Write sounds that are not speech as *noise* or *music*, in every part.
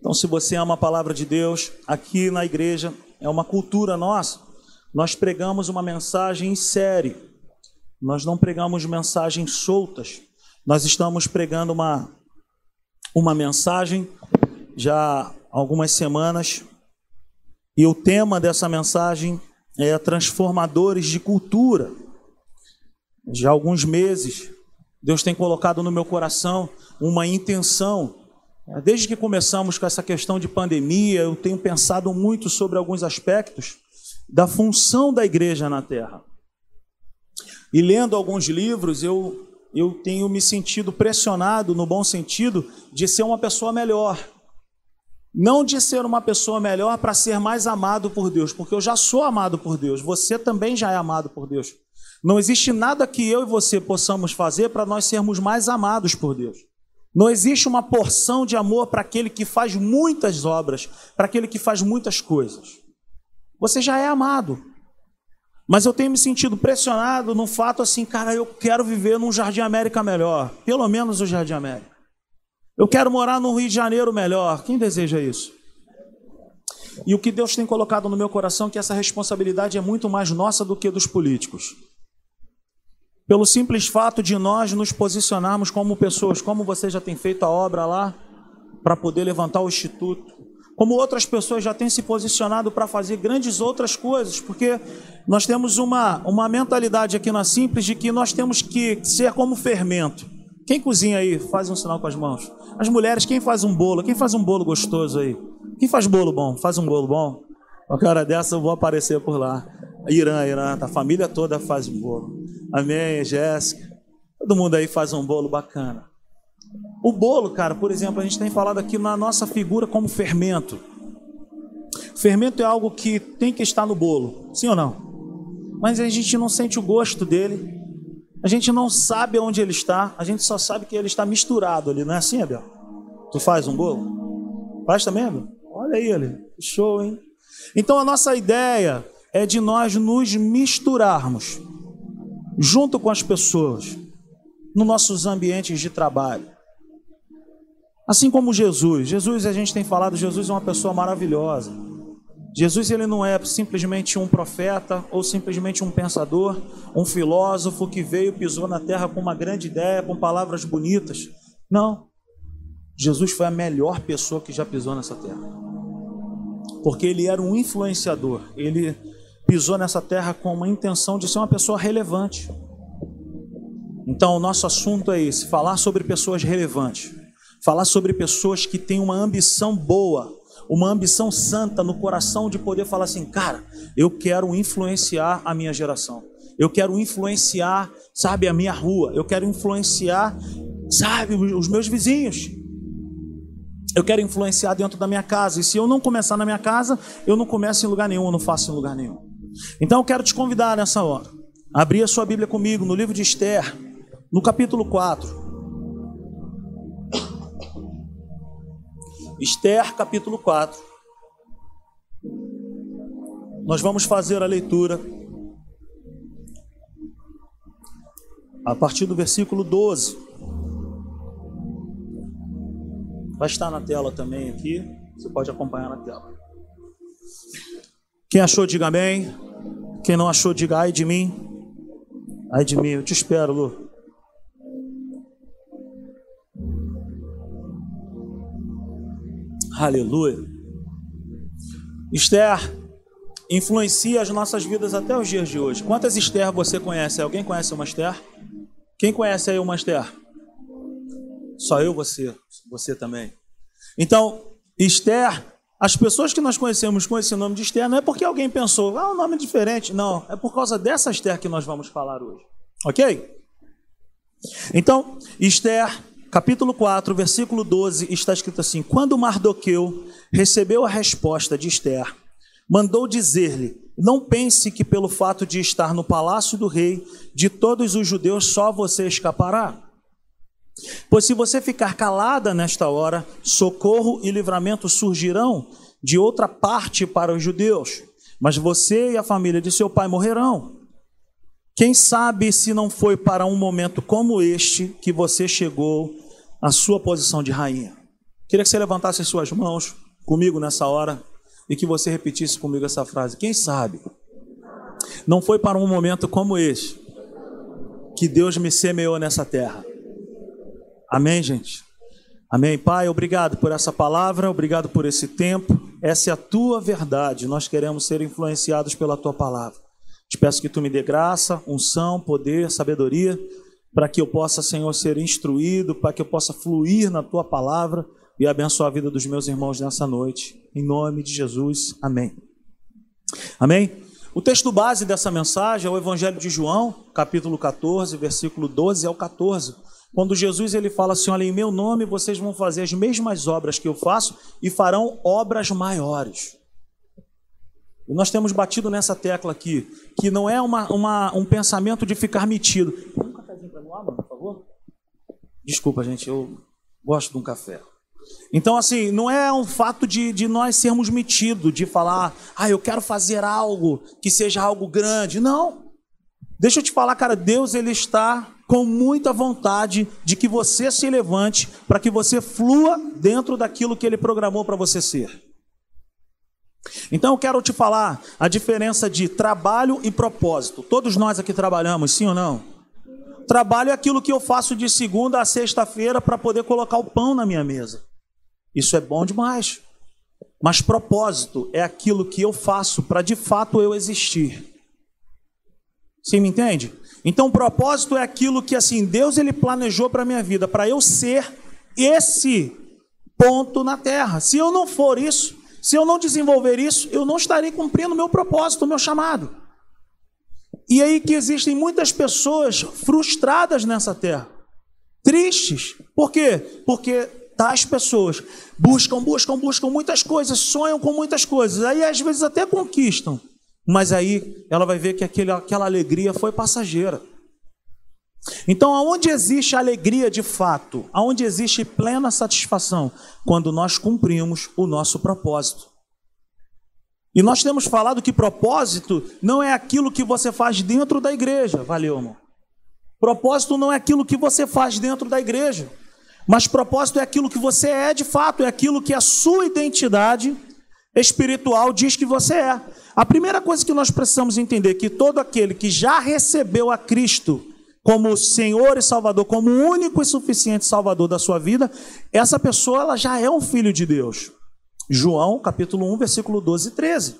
Então, se você ama a palavra de Deus, aqui na igreja é uma cultura nossa. Nós pregamos uma mensagem em série. Nós não pregamos mensagens soltas. Nós estamos pregando uma uma mensagem já há algumas semanas e o tema dessa mensagem é transformadores de cultura. Já há alguns meses Deus tem colocado no meu coração uma intenção Desde que começamos com essa questão de pandemia, eu tenho pensado muito sobre alguns aspectos da função da igreja na terra. E lendo alguns livros, eu, eu tenho me sentido pressionado, no bom sentido, de ser uma pessoa melhor. Não de ser uma pessoa melhor para ser mais amado por Deus, porque eu já sou amado por Deus, você também já é amado por Deus. Não existe nada que eu e você possamos fazer para nós sermos mais amados por Deus. Não existe uma porção de amor para aquele que faz muitas obras, para aquele que faz muitas coisas. Você já é amado. Mas eu tenho me sentido pressionado no fato assim, cara, eu quero viver num Jardim América melhor, pelo menos o Jardim América. Eu quero morar no Rio de Janeiro melhor. Quem deseja isso? E o que Deus tem colocado no meu coração é que essa responsabilidade é muito mais nossa do que dos políticos pelo simples fato de nós nos posicionarmos como pessoas, como você já tem feito a obra lá, para poder levantar o instituto, como outras pessoas já têm se posicionado para fazer grandes outras coisas, porque nós temos uma, uma mentalidade aqui na Simples de que nós temos que ser como fermento. Quem cozinha aí? Faz um sinal com as mãos. As mulheres, quem faz um bolo? Quem faz um bolo gostoso aí? Quem faz bolo bom? Faz um bolo bom? Uma hora dessa eu vou aparecer por lá. Irã, Irã, a família toda faz um bolo. Amém, Jéssica. Todo mundo aí faz um bolo bacana. O bolo, cara, por exemplo, a gente tem falado aqui na nossa figura como fermento. Fermento é algo que tem que estar no bolo, sim ou não? Mas a gente não sente o gosto dele, a gente não sabe onde ele está, a gente só sabe que ele está misturado ali, não é assim, Abel? Tu faz um bolo? Faz também, Abel? Olha aí, ali, show, hein? Então a nossa ideia é de nós nos misturarmos junto com as pessoas nos nossos ambientes de trabalho. Assim como Jesus, Jesus a gente tem falado, Jesus é uma pessoa maravilhosa. Jesus ele não é simplesmente um profeta ou simplesmente um pensador, um filósofo que veio pisou na terra com uma grande ideia, com palavras bonitas. Não. Jesus foi a melhor pessoa que já pisou nessa terra. Porque ele era um influenciador. Ele pisou nessa terra com uma intenção de ser uma pessoa relevante. Então, o nosso assunto é esse: falar sobre pessoas relevantes, falar sobre pessoas que têm uma ambição boa, uma ambição santa no coração de poder falar assim, cara, eu quero influenciar a minha geração, eu quero influenciar, sabe, a minha rua, eu quero influenciar, sabe, os meus vizinhos. Eu quero influenciar dentro da minha casa. E se eu não começar na minha casa, eu não começo em lugar nenhum, eu não faço em lugar nenhum. Então eu quero te convidar nessa hora. Abrir a sua Bíblia comigo no livro de Esther, no capítulo 4. Esther, capítulo 4. Nós vamos fazer a leitura a partir do versículo 12. Vai estar na tela também aqui, você pode acompanhar na tela. Quem achou, diga amém. Quem não achou, diga ai de mim. Ai de mim, eu te espero, Lu. Aleluia. Esther influencia as nossas vidas até os dias de hoje. Quantas Esther você conhece? Alguém conhece uma Esther? Quem conhece aí uma Esther? Só eu, você, você também. Então, Esther as pessoas que nós conhecemos com esse nome de Esther não é porque alguém pensou, ah, um nome diferente. Não, é por causa dessa Esther que nós vamos falar hoje. Ok? Então, Esther, capítulo 4, versículo 12, está escrito assim: Quando Mardoqueu recebeu a resposta de Esther, mandou dizer-lhe: Não pense que pelo fato de estar no palácio do rei, de todos os judeus, só você escapará. Pois se você ficar calada nesta hora, socorro e livramento surgirão de outra parte para os judeus, mas você e a família de seu pai morrerão. Quem sabe se não foi para um momento como este que você chegou à sua posição de rainha? Queria que você levantasse as suas mãos comigo nessa hora e que você repetisse comigo essa frase. Quem sabe? Não foi para um momento como este que Deus me semeou nessa terra. Amém, gente? Amém. Pai, obrigado por essa palavra, obrigado por esse tempo. Essa é a tua verdade. Nós queremos ser influenciados pela tua palavra. Te peço que tu me dê graça, unção, poder, sabedoria, para que eu possa, Senhor, ser instruído, para que eu possa fluir na tua palavra e abençoar a vida dos meus irmãos nessa noite. Em nome de Jesus. Amém. Amém. O texto base dessa mensagem é o Evangelho de João, capítulo 14, versículo 12 ao 14 quando Jesus ele fala assim: Olha, em meu nome vocês vão fazer as mesmas obras que eu faço e farão obras maiores. E nós temos batido nessa tecla aqui, que não é uma, uma um pensamento de ficar metido. Um cafezinho para mim, por favor? Desculpa, gente, eu gosto de um café. Então, assim, não é um fato de, de nós sermos metidos, de falar, ah, eu quero fazer algo que seja algo grande. Não. Deixa eu te falar, cara, Deus ele está com muita vontade de que você se levante para que você flua dentro daquilo que ele programou para você ser. Então eu quero te falar a diferença de trabalho e propósito. Todos nós aqui trabalhamos, sim ou não? Trabalho é aquilo que eu faço de segunda a sexta-feira para poder colocar o pão na minha mesa. Isso é bom demais. Mas propósito é aquilo que eu faço para de fato eu existir. Sim, me entende? Então, o propósito é aquilo que assim Deus ele planejou para minha vida, para eu ser esse ponto na terra. Se eu não for isso, se eu não desenvolver isso, eu não estarei cumprindo o meu propósito, o meu chamado. E aí que existem muitas pessoas frustradas nessa terra, tristes. Por quê? Porque tais pessoas buscam, buscam, buscam muitas coisas, sonham com muitas coisas, aí às vezes até conquistam, mas aí ela vai ver que aquele, aquela alegria foi passageira. Então, aonde existe alegria de fato, aonde existe plena satisfação, quando nós cumprimos o nosso propósito. E nós temos falado que propósito não é aquilo que você faz dentro da igreja, valeu, irmão? Propósito não é aquilo que você faz dentro da igreja, mas propósito é aquilo que você é de fato, é aquilo que a sua identidade espiritual diz que você é. A primeira coisa que nós precisamos entender é que todo aquele que já recebeu a Cristo como Senhor e Salvador, como único e suficiente Salvador da sua vida, essa pessoa ela já é um filho de Deus. João, capítulo 1, versículo 12 e 13.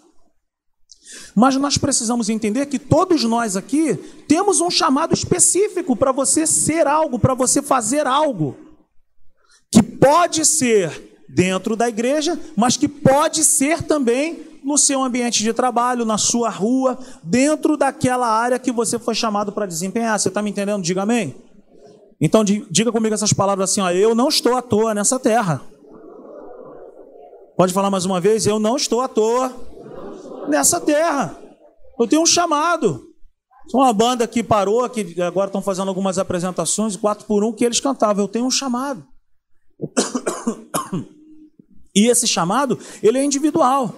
Mas nós precisamos entender que todos nós aqui temos um chamado específico para você ser algo, para você fazer algo, que pode ser dentro da igreja, mas que pode ser também no seu ambiente de trabalho, na sua rua, dentro daquela área que você foi chamado para desempenhar. Você está me entendendo? Diga amém. Então diga comigo essas palavras assim: ó, eu não estou à toa nessa terra. Pode falar mais uma vez? Eu não estou à toa nessa terra. Eu tenho um chamado. Uma banda que parou, que agora estão fazendo algumas apresentações, quatro por um, que eles cantavam. Eu tenho um chamado. *coughs* E esse chamado, ele é individual.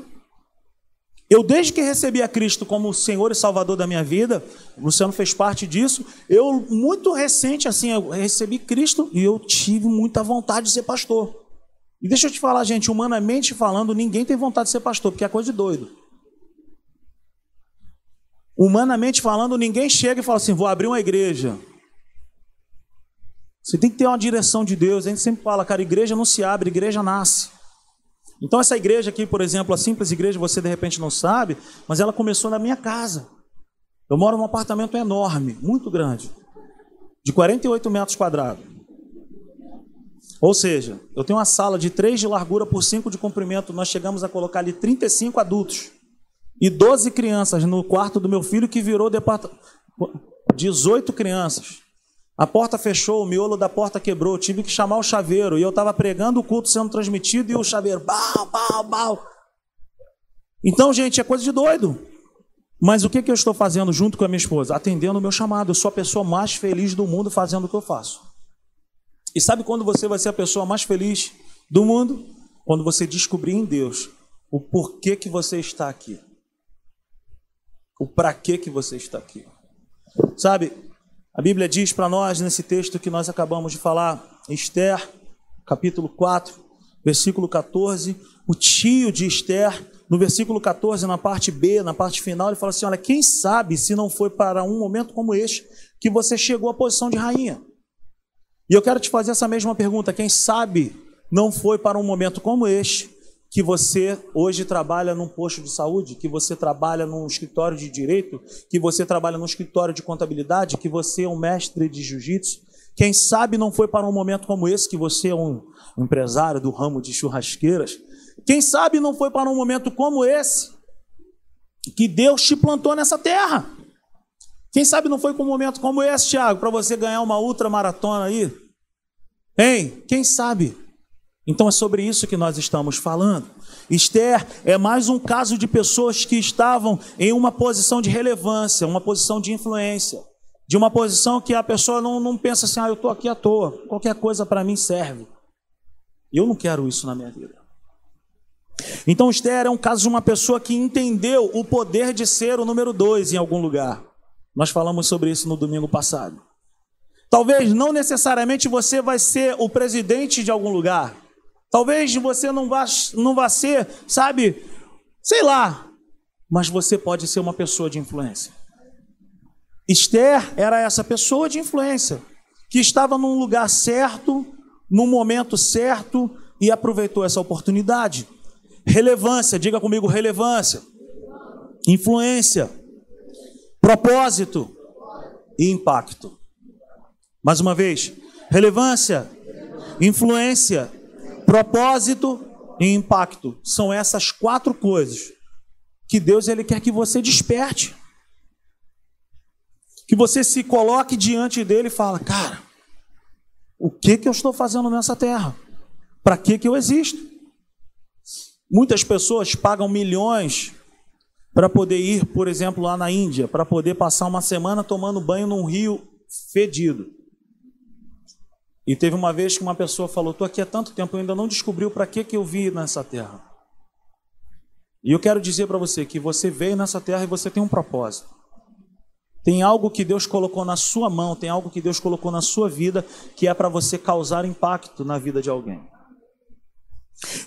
Eu, desde que recebi a Cristo como Senhor e Salvador da minha vida, o Luciano fez parte disso, eu, muito recente, assim, eu recebi Cristo e eu tive muita vontade de ser pastor. E deixa eu te falar, gente, humanamente falando, ninguém tem vontade de ser pastor, porque é coisa de doido. Humanamente falando, ninguém chega e fala assim: vou abrir uma igreja. Você tem que ter uma direção de Deus. A gente sempre fala, cara, igreja não se abre, igreja nasce. Então, essa igreja aqui, por exemplo, a simples igreja, você de repente não sabe, mas ela começou na minha casa. Eu moro num apartamento enorme, muito grande, de 48 metros quadrados. Ou seja, eu tenho uma sala de 3 de largura por 5 de comprimento. Nós chegamos a colocar ali 35 adultos e 12 crianças no quarto do meu filho, que virou departamento. 18 crianças. A porta fechou, o miolo da porta quebrou, tive que chamar o chaveiro. E eu estava pregando o culto sendo transmitido e o chaveiro, bau, bau, bau. Então, gente, é coisa de doido. Mas o que, que eu estou fazendo junto com a minha esposa? Atendendo o meu chamado. Eu sou a pessoa mais feliz do mundo fazendo o que eu faço. E sabe quando você vai ser a pessoa mais feliz do mundo? Quando você descobrir em Deus o porquê que você está aqui. O para que você está aqui. Sabe, a Bíblia diz para nós nesse texto que nós acabamos de falar, Esther, capítulo 4, versículo 14, o tio de Esther, no versículo 14, na parte B, na parte final, ele fala assim: Olha, quem sabe se não foi para um momento como este que você chegou à posição de rainha? E eu quero te fazer essa mesma pergunta: quem sabe não foi para um momento como este que você hoje trabalha num posto de saúde, que você trabalha num escritório de direito, que você trabalha num escritório de contabilidade, que você é um mestre de jiu-jitsu. Quem sabe não foi para um momento como esse que você é um empresário do ramo de churrasqueiras. Quem sabe não foi para um momento como esse que Deus te plantou nessa terra. Quem sabe não foi para um momento como esse, Tiago, para você ganhar uma ultramaratona aí? Hein? Quem sabe? Então é sobre isso que nós estamos falando. Esther é mais um caso de pessoas que estavam em uma posição de relevância, uma posição de influência, de uma posição que a pessoa não, não pensa assim, ah, eu estou aqui à toa, qualquer coisa para mim serve. Eu não quero isso na minha vida. Então Esther é um caso de uma pessoa que entendeu o poder de ser o número dois em algum lugar. Nós falamos sobre isso no domingo passado. Talvez não necessariamente você vai ser o presidente de algum lugar, Talvez você não vá, não vá ser, sabe, sei lá, mas você pode ser uma pessoa de influência. Esther era essa pessoa de influência, que estava num lugar certo, num momento certo e aproveitou essa oportunidade. Relevância, diga comigo relevância. Influência, propósito e impacto. Mais uma vez, relevância, influência Propósito e impacto são essas quatro coisas que Deus ele quer que você desperte. Que você se coloque diante dele e fala: "Cara, o que que eu estou fazendo nessa terra? Para que que eu existo?" Muitas pessoas pagam milhões para poder ir, por exemplo, lá na Índia, para poder passar uma semana tomando banho num rio fedido. E teve uma vez que uma pessoa falou: Estou aqui há tanto tempo, eu ainda não descobriu para que, que eu vi nessa terra. E eu quero dizer para você que você veio nessa terra e você tem um propósito. Tem algo que Deus colocou na sua mão, tem algo que Deus colocou na sua vida que é para você causar impacto na vida de alguém.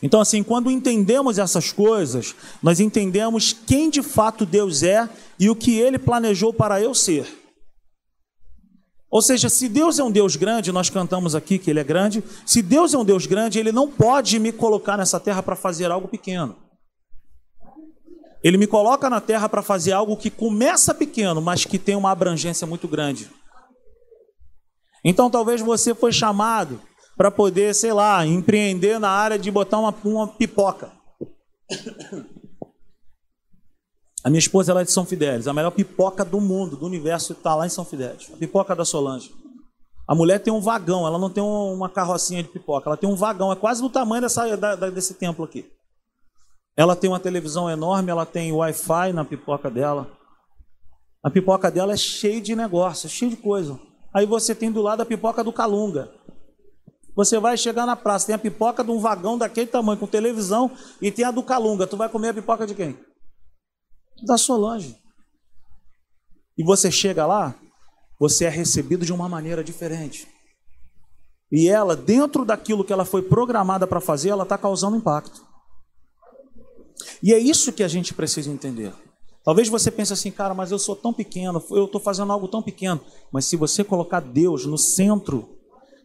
Então, assim, quando entendemos essas coisas, nós entendemos quem de fato Deus é e o que Ele planejou para eu ser. Ou seja, se Deus é um Deus grande, nós cantamos aqui que Ele é grande, se Deus é um Deus grande, Ele não pode me colocar nessa terra para fazer algo pequeno. Ele me coloca na terra para fazer algo que começa pequeno, mas que tem uma abrangência muito grande. Então talvez você foi chamado para poder, sei lá, empreender na área de botar uma, uma pipoca. A minha esposa ela é de São Fidélis, a melhor pipoca do mundo, do universo, está lá em São Fidélis. A pipoca da Solange. A mulher tem um vagão, ela não tem uma carrocinha de pipoca, ela tem um vagão, é quase do tamanho dessa, da, desse templo aqui. Ela tem uma televisão enorme, ela tem Wi-Fi na pipoca dela. A pipoca dela é cheia de negócio, cheia de coisa. Aí você tem do lado a pipoca do Calunga. Você vai chegar na praça, tem a pipoca de um vagão daquele tamanho, com televisão, e tem a do Calunga. Tu vai comer a pipoca de quem? Da Solange. E você chega lá, você é recebido de uma maneira diferente. E ela, dentro daquilo que ela foi programada para fazer, ela está causando impacto. E é isso que a gente precisa entender. Talvez você pense assim, cara, mas eu sou tão pequeno, eu estou fazendo algo tão pequeno. Mas se você colocar Deus no centro,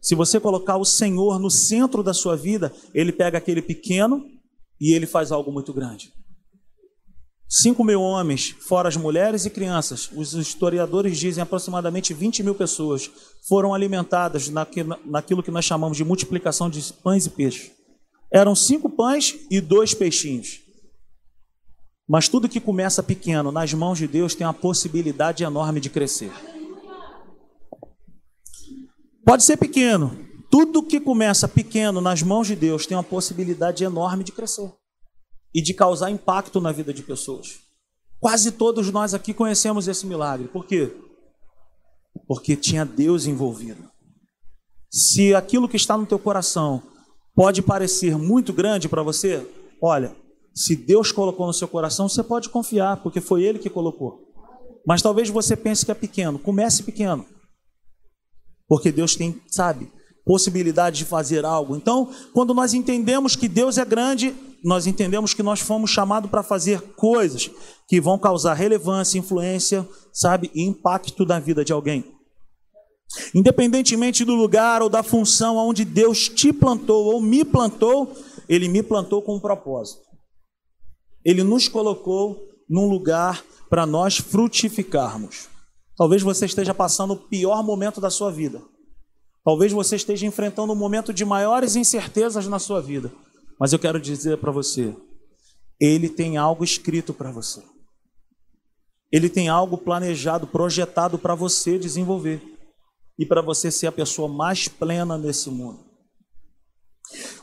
se você colocar o Senhor no centro da sua vida, Ele pega aquele pequeno e Ele faz algo muito grande. 5 mil homens, fora as mulheres e crianças, os historiadores dizem aproximadamente 20 mil pessoas foram alimentadas naquilo que nós chamamos de multiplicação de pães e peixes. Eram cinco pães e dois peixinhos. Mas tudo que começa pequeno nas mãos de Deus tem a possibilidade enorme de crescer. Pode ser pequeno. Tudo que começa pequeno nas mãos de Deus tem uma possibilidade enorme de crescer e de causar impacto na vida de pessoas. Quase todos nós aqui conhecemos esse milagre. Por quê? Porque tinha Deus envolvido. Se aquilo que está no teu coração pode parecer muito grande para você, olha, se Deus colocou no seu coração, você pode confiar, porque foi Ele que colocou. Mas talvez você pense que é pequeno. Comece pequeno. Porque Deus tem, sabe, possibilidade de fazer algo. Então, quando nós entendemos que Deus é grande, nós entendemos que nós fomos chamados para fazer coisas que vão causar relevância, influência, sabe, e impacto na vida de alguém. Independentemente do lugar ou da função onde Deus te plantou ou me plantou, Ele me plantou com um propósito. Ele nos colocou num lugar para nós frutificarmos. Talvez você esteja passando o pior momento da sua vida. Talvez você esteja enfrentando um momento de maiores incertezas na sua vida. Mas eu quero dizer para você: Ele tem algo escrito para você. Ele tem algo planejado, projetado para você desenvolver e para você ser a pessoa mais plena nesse mundo.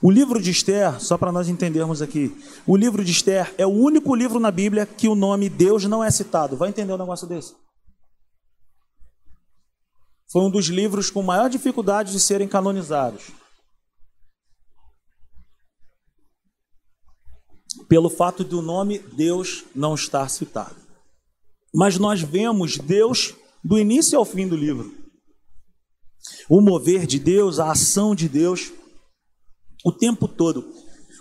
O livro de Esther, só para nós entendermos aqui, o livro de Esther é o único livro na Bíblia que o nome Deus não é citado. Vai entender um negócio desse? Foi um dos livros com maior dificuldade de serem canonizados. Pelo fato do nome Deus não estar citado. Mas nós vemos Deus do início ao fim do livro. O mover de Deus, a ação de Deus o tempo todo.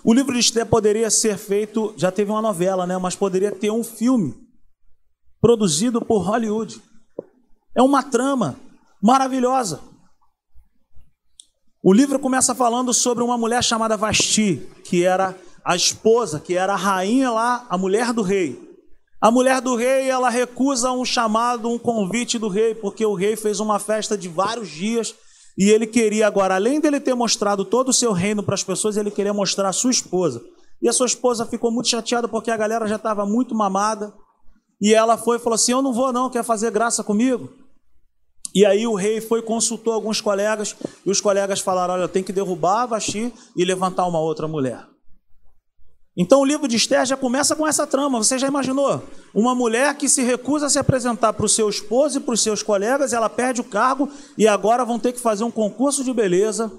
O livro de Esté poderia ser feito, já teve uma novela, né? Mas poderia ter um filme produzido por Hollywood. É uma trama maravilhosa. O livro começa falando sobre uma mulher chamada Vasti, que era a esposa, que era a rainha lá, a mulher do rei. A mulher do rei, ela recusa um chamado, um convite do rei, porque o rei fez uma festa de vários dias e ele queria agora, além dele ter mostrado todo o seu reino para as pessoas, ele queria mostrar a sua esposa. E a sua esposa ficou muito chateada porque a galera já estava muito mamada. E ela foi e falou assim: Eu não vou, não, quer fazer graça comigo? E aí o rei foi consultou alguns colegas, e os colegas falaram: Olha, tem que derrubar a Vasti e levantar uma outra mulher. Então o livro de Esther já começa com essa trama. Você já imaginou? Uma mulher que se recusa a se apresentar para o seu esposo e para os seus colegas, ela perde o cargo e agora vão ter que fazer um concurso de beleza.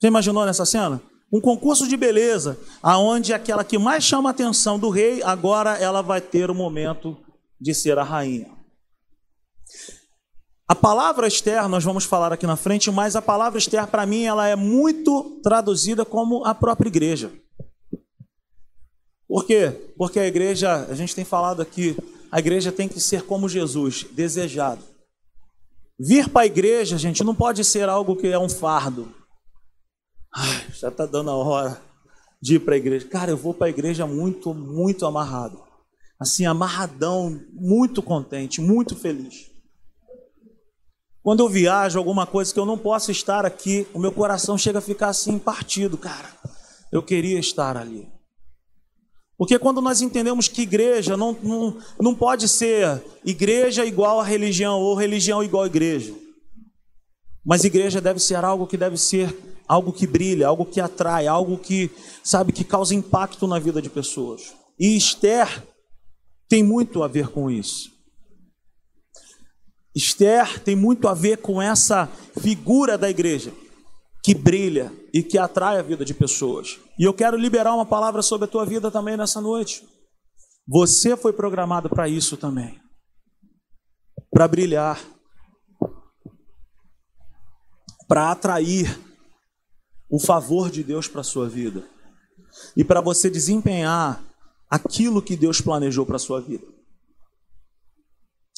Você imaginou nessa cena? Um concurso de beleza, aonde aquela que mais chama a atenção do rei, agora ela vai ter o momento de ser a rainha. A palavra Esther, nós vamos falar aqui na frente, mas a palavra Esther, para mim, ela é muito traduzida como a própria igreja. Por quê? Porque a igreja, a gente tem falado aqui, a igreja tem que ser como Jesus, desejado. Vir para a igreja, gente, não pode ser algo que é um fardo. Ai, já está dando a hora de ir para a igreja. Cara, eu vou para a igreja muito, muito amarrado. Assim, amarradão, muito contente, muito feliz. Quando eu viajo, alguma coisa que eu não posso estar aqui, o meu coração chega a ficar assim partido, cara. Eu queria estar ali. Porque quando nós entendemos que igreja não, não, não pode ser igreja igual a religião ou religião igual a igreja. Mas igreja deve ser algo que deve ser algo que brilha, algo que atrai, algo que, sabe, que causa impacto na vida de pessoas. E Esther tem muito a ver com isso. Esther tem muito a ver com essa figura da igreja que brilha e que atrai a vida de pessoas. E eu quero liberar uma palavra sobre a tua vida também nessa noite. Você foi programado para isso também. Para brilhar. Para atrair o favor de Deus para a sua vida. E para você desempenhar aquilo que Deus planejou para a sua vida.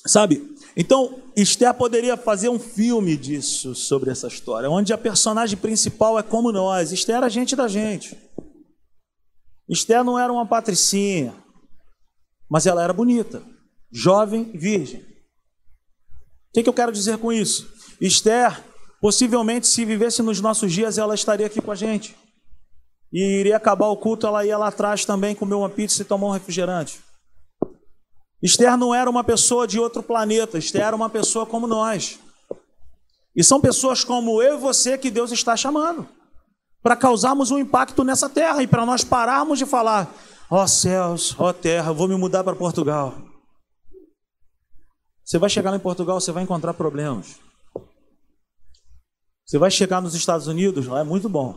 Sabe? Então, Esther poderia fazer um filme disso, sobre essa história, onde a personagem principal é como nós. Esther era gente da gente. Esther não era uma patricinha, mas ela era bonita, jovem, virgem. O que, que eu quero dizer com isso? Esther, possivelmente, se vivesse nos nossos dias, ela estaria aqui com a gente. E iria acabar o culto, ela ia lá atrás também comer uma pizza e tomar um refrigerante. Esther não era uma pessoa de outro planeta, Esther era uma pessoa como nós. E são pessoas como eu e você que Deus está chamando para causarmos um impacto nessa terra e para nós pararmos de falar: ó oh, céus, ó oh, terra, vou me mudar para Portugal. Você vai chegar lá em Portugal, você vai encontrar problemas. Você vai chegar nos Estados Unidos, lá é muito bom.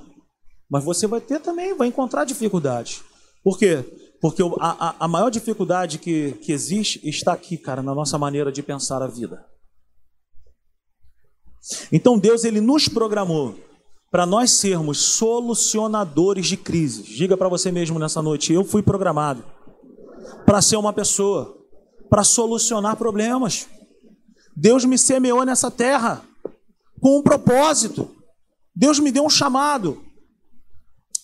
Mas você vai ter também, vai encontrar dificuldades. Por quê? Porque a, a, maior dificuldade que, que existe está aqui, cara, na nossa maneira de pensar a vida. Então Deus ele nos programou para nós sermos solucionadores de crises. Diga para você mesmo nessa noite, eu fui programado para ser uma pessoa, para solucionar problemas. Deus me semeou nessa terra com um propósito. Deus me deu um chamado.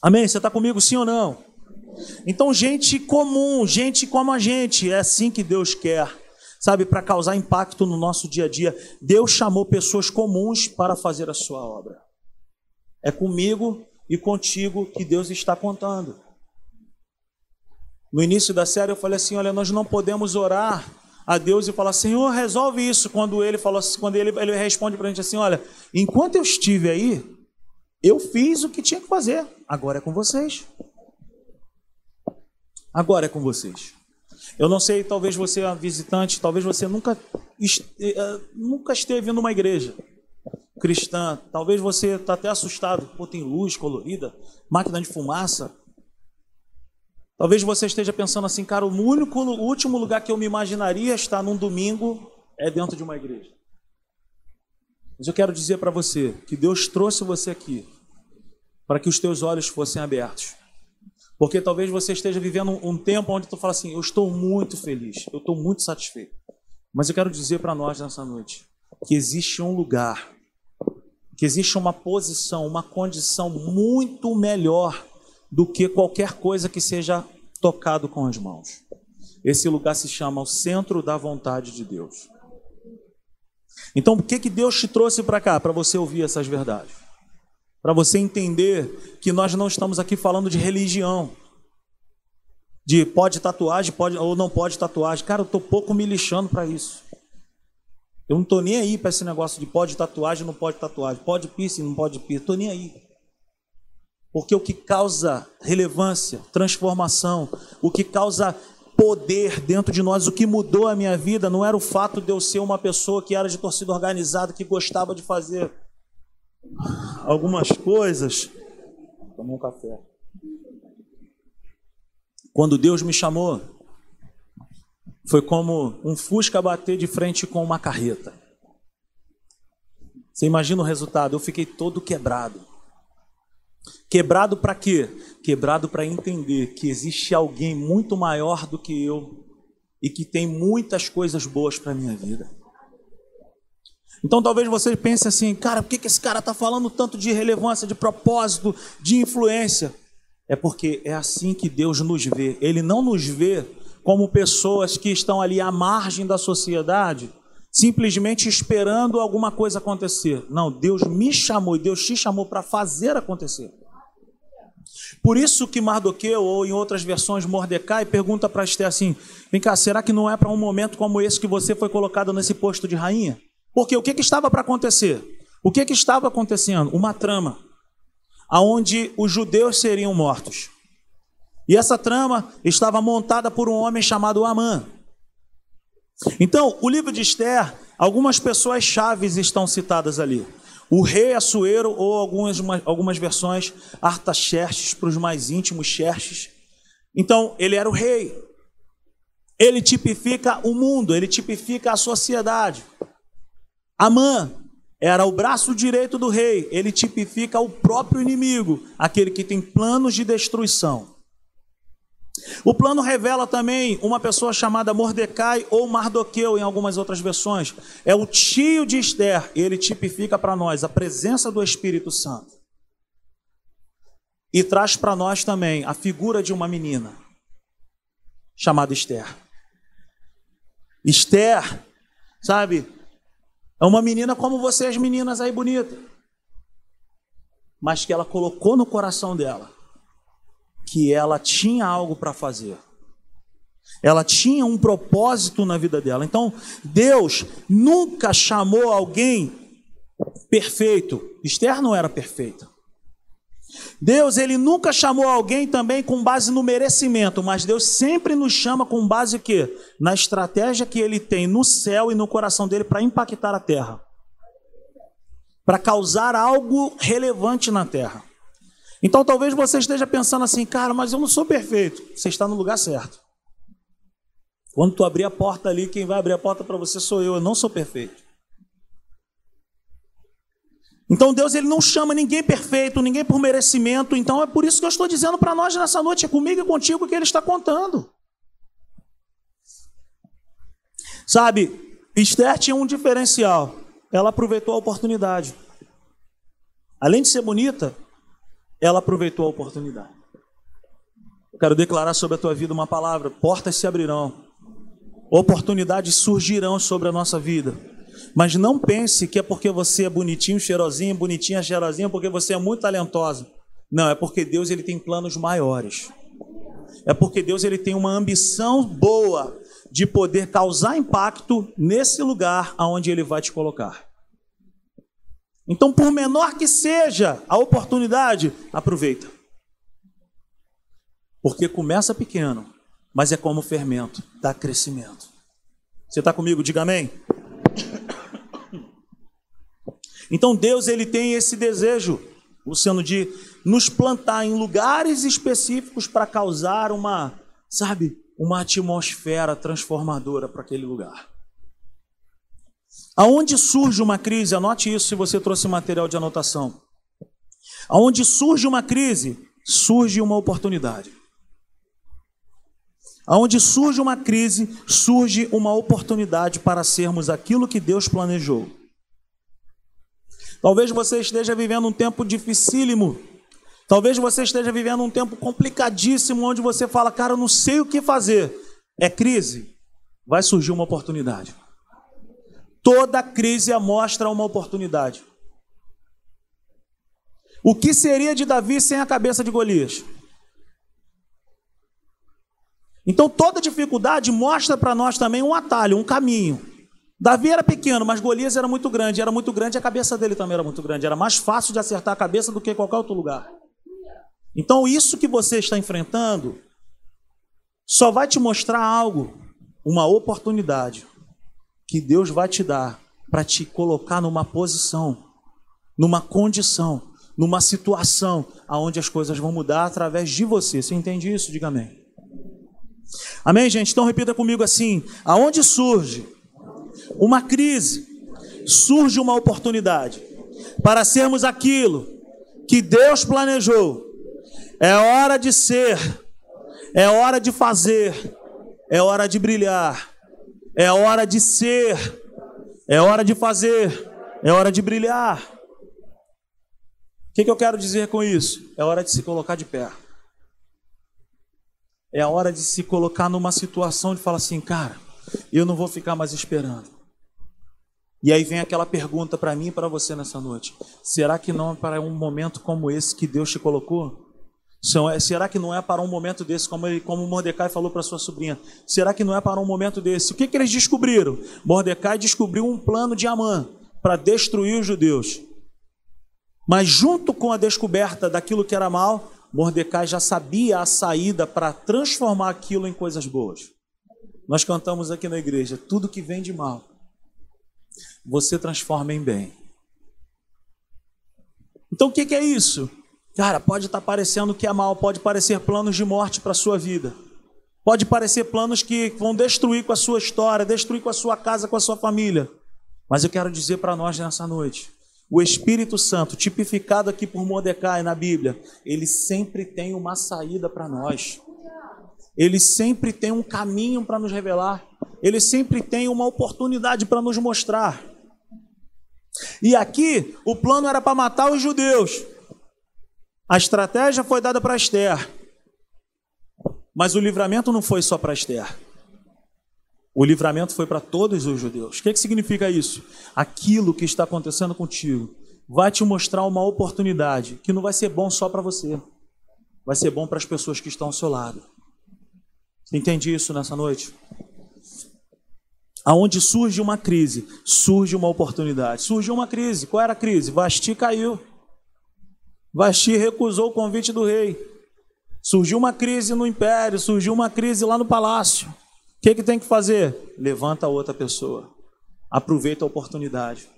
Amém? Você está comigo, sim ou não? Então, gente comum, gente como a gente, é assim que Deus quer, sabe, para causar impacto no nosso dia a dia. Deus chamou pessoas comuns para fazer a sua obra. É comigo e contigo que Deus está contando. No início da série eu falei assim: olha, nós não podemos orar a Deus e falar, Senhor, resolve isso. Quando ele falou assim, quando ele, ele responde para a gente assim: olha, enquanto eu estive aí, eu fiz o que tinha que fazer, agora é com vocês. Agora é com vocês. Eu não sei, talvez você é visitante, talvez você nunca, eh, nunca esteve numa igreja cristã, talvez você está até assustado, pô, tem luz colorida, máquina de fumaça, Talvez você esteja pensando assim, cara, o único, o último lugar que eu me imaginaria estar num domingo é dentro de uma igreja. Mas eu quero dizer para você que Deus trouxe você aqui para que os teus olhos fossem abertos. Porque talvez você esteja vivendo um tempo onde tu fala assim, eu estou muito feliz, eu estou muito satisfeito. Mas eu quero dizer para nós nessa noite que existe um lugar, que existe uma posição, uma condição muito melhor do que qualquer coisa que seja tocado com as mãos. Esse lugar se chama o centro da vontade de Deus. Então, por que, que Deus te trouxe para cá? Para você ouvir essas verdades. Para você entender que nós não estamos aqui falando de religião. De pode tatuagem, pode ou não pode tatuagem. Cara, eu estou pouco me lixando para isso. Eu não estou nem aí para esse negócio de pode tatuagem, não pode tatuagem. Pode piercing, não pode piercing. Estou nem aí. Porque o que causa relevância, transformação, o que causa poder dentro de nós, o que mudou a minha vida não era o fato de eu ser uma pessoa que era de torcida organizada, que gostava de fazer algumas coisas. Tomar um café. Quando Deus me chamou, foi como um fusca bater de frente com uma carreta. Você imagina o resultado? Eu fiquei todo quebrado. Quebrado para quê? Quebrado para entender que existe alguém muito maior do que eu e que tem muitas coisas boas para minha vida. Então talvez você pense assim, cara, por que, que esse cara está falando tanto de relevância, de propósito, de influência? É porque é assim que Deus nos vê. Ele não nos vê como pessoas que estão ali à margem da sociedade, simplesmente esperando alguma coisa acontecer. Não, Deus me chamou e Deus te chamou para fazer acontecer. Por isso que Mardoqueu, ou em outras versões Mordecai, pergunta para Esther assim: vem cá, será que não é para um momento como esse que você foi colocado nesse posto de rainha? Porque o que, que estava para acontecer? O que, que estava acontecendo? Uma trama, aonde os judeus seriam mortos. E essa trama estava montada por um homem chamado Amã. Então, o livro de Esther, algumas pessoas chaves estão citadas ali. O rei Assuero, ou algumas, algumas versões, Artaxerxes, para os mais íntimos, Xerxes. Então, ele era o rei. Ele tipifica o mundo, ele tipifica a sociedade. Amã era o braço direito do rei, ele tipifica o próprio inimigo, aquele que tem planos de destruição. O plano revela também uma pessoa chamada Mordecai ou Mardoqueu em algumas outras versões. É o tio de Esther, ele tipifica para nós a presença do Espírito Santo. E traz para nós também a figura de uma menina chamada Esther. Esther, sabe, é uma menina como vocês meninas aí bonita, mas que ela colocou no coração dela que ela tinha algo para fazer. Ela tinha um propósito na vida dela. Então, Deus nunca chamou alguém perfeito. Esther não era perfeita. Deus, ele nunca chamou alguém também com base no merecimento, mas Deus sempre nos chama com base o quê? Na estratégia que ele tem no céu e no coração dele para impactar a terra. Para causar algo relevante na terra. Então talvez você esteja pensando assim, cara, mas eu não sou perfeito. Você está no lugar certo. Quando tu abrir a porta ali, quem vai abrir a porta para você sou eu, eu não sou perfeito. Então Deus ele não chama ninguém perfeito, ninguém por merecimento. Então é por isso que eu estou dizendo para nós nessa noite, é comigo e contigo que ele está contando. Sabe, Esther tinha um diferencial. Ela aproveitou a oportunidade. Além de ser bonita, ela aproveitou a oportunidade. Eu quero declarar sobre a tua vida uma palavra: portas se abrirão, oportunidades surgirão sobre a nossa vida. Mas não pense que é porque você é bonitinho, cheirosinho, bonitinha, cheirosinha, porque você é muito talentosa. Não, é porque Deus ele tem planos maiores. É porque Deus ele tem uma ambição boa de poder causar impacto nesse lugar aonde ele vai te colocar. Então, por menor que seja a oportunidade, aproveita. Porque começa pequeno, mas é como fermento, dá crescimento. Você está comigo? Diga amém. Então Deus ele tem esse desejo, Luciano, de nos plantar em lugares específicos para causar uma, sabe, uma atmosfera transformadora para aquele lugar. Aonde surge uma crise, anote isso se você trouxe material de anotação. Aonde surge uma crise, surge uma oportunidade. Aonde surge uma crise, surge uma oportunidade para sermos aquilo que Deus planejou. Talvez você esteja vivendo um tempo dificílimo. Talvez você esteja vivendo um tempo complicadíssimo, onde você fala, cara, eu não sei o que fazer. É crise. Vai surgir uma oportunidade. Toda crise mostra uma oportunidade. O que seria de Davi sem a cabeça de Golias? Então toda dificuldade mostra para nós também um atalho, um caminho. Davi era pequeno, mas Golias era muito grande. Era muito grande, a cabeça dele também era muito grande. Era mais fácil de acertar a cabeça do que qualquer outro lugar. Então, isso que você está enfrentando só vai te mostrar algo, uma oportunidade que Deus vai te dar para te colocar numa posição, numa condição, numa situação aonde as coisas vão mudar através de você. Você entende isso? Diga amém. Amém, gente? Então repita comigo assim: aonde surge uma crise, surge uma oportunidade para sermos aquilo que Deus planejou. É hora de ser, é hora de fazer, é hora de brilhar, é hora de ser, é hora de fazer, é hora de brilhar. O que, que eu quero dizer com isso? É hora de se colocar de pé. É a hora de se colocar numa situação de falar assim, cara, eu não vou ficar mais esperando. E aí vem aquela pergunta para mim e para você nessa noite: será que não é para um momento como esse que Deus te colocou? É, será que não é para um momento desse, como, ele, como Mordecai falou para sua sobrinha? Será que não é para um momento desse? O que, que eles descobriram? Mordecai descobriu um plano de Amã para destruir os judeus. Mas junto com a descoberta daquilo que era mal, Mordecai já sabia a saída para transformar aquilo em coisas boas. Nós cantamos aqui na igreja: tudo que vem de mal você transforma em bem. Então o que, é isso? Cara, pode estar tá parecendo que é mal, pode parecer planos de morte para a sua vida. Pode parecer planos que vão destruir com a sua história, destruir com a sua casa, com a sua família. Mas eu quero dizer para nós nessa noite: o Espírito Santo, tipificado aqui por Mordecai na Bíblia, ele sempre tem uma saída para nós. Ele sempre tem um caminho para nos revelar. Ele sempre tem uma oportunidade para nos mostrar. E aqui o plano era para matar os judeus. A estratégia foi dada para Esther. Mas o livramento não foi só para Esther. O livramento foi para todos os judeus. O que, que significa isso? Aquilo que está acontecendo contigo vai te mostrar uma oportunidade que não vai ser bom só para você, vai ser bom para as pessoas que estão ao seu lado. Você entende isso nessa noite? Aonde surge uma crise, surge uma oportunidade. Surgiu uma crise. Qual era a crise? Vasti caiu. Vasti recusou o convite do rei. Surgiu uma crise no império, surgiu uma crise lá no palácio. O que, que tem que fazer? Levanta outra pessoa. Aproveita a oportunidade.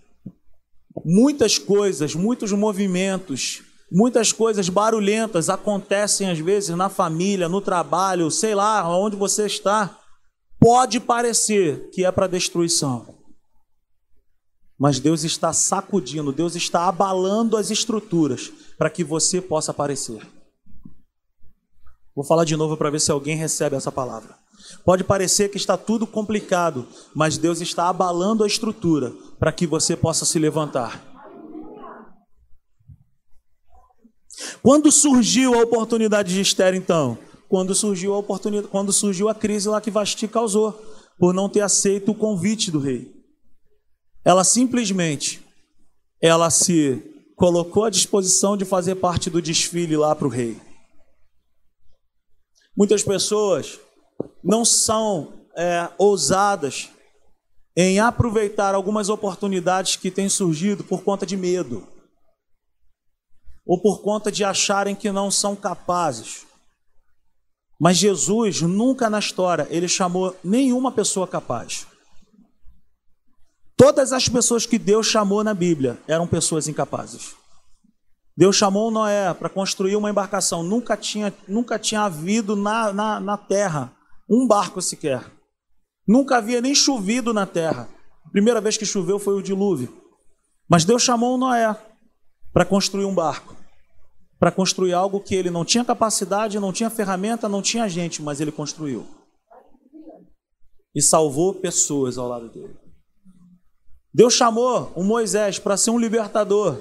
Muitas coisas, muitos movimentos, muitas coisas barulhentas acontecem às vezes na família, no trabalho, sei lá, onde você está pode parecer que é para destruição, mas Deus está sacudindo, Deus está abalando as estruturas para que você possa aparecer. Vou falar de novo para ver se alguém recebe essa palavra. Pode parecer que está tudo complicado, mas Deus está abalando a estrutura para que você possa se levantar. Quando surgiu a oportunidade de Esther, então? Quando surgiu a oportunidade, quando surgiu a crise lá que Vasti causou, por não ter aceito o convite do rei. Ela simplesmente ela se colocou à disposição de fazer parte do desfile lá para o rei. Muitas pessoas não são é, ousadas em aproveitar algumas oportunidades que têm surgido por conta de medo ou por conta de acharem que não são capazes. Mas Jesus nunca na história ele chamou nenhuma pessoa capaz. Todas as pessoas que Deus chamou na Bíblia eram pessoas incapazes. Deus chamou Noé para construir uma embarcação. Nunca tinha, nunca tinha havido na, na, na terra um barco sequer. Nunca havia nem chovido na terra. A primeira vez que choveu foi o dilúvio. Mas Deus chamou Noé para construir um barco. Para construir algo que ele não tinha capacidade, não tinha ferramenta, não tinha gente, mas ele construiu. E salvou pessoas ao lado dele. Deus chamou o Moisés para ser um libertador,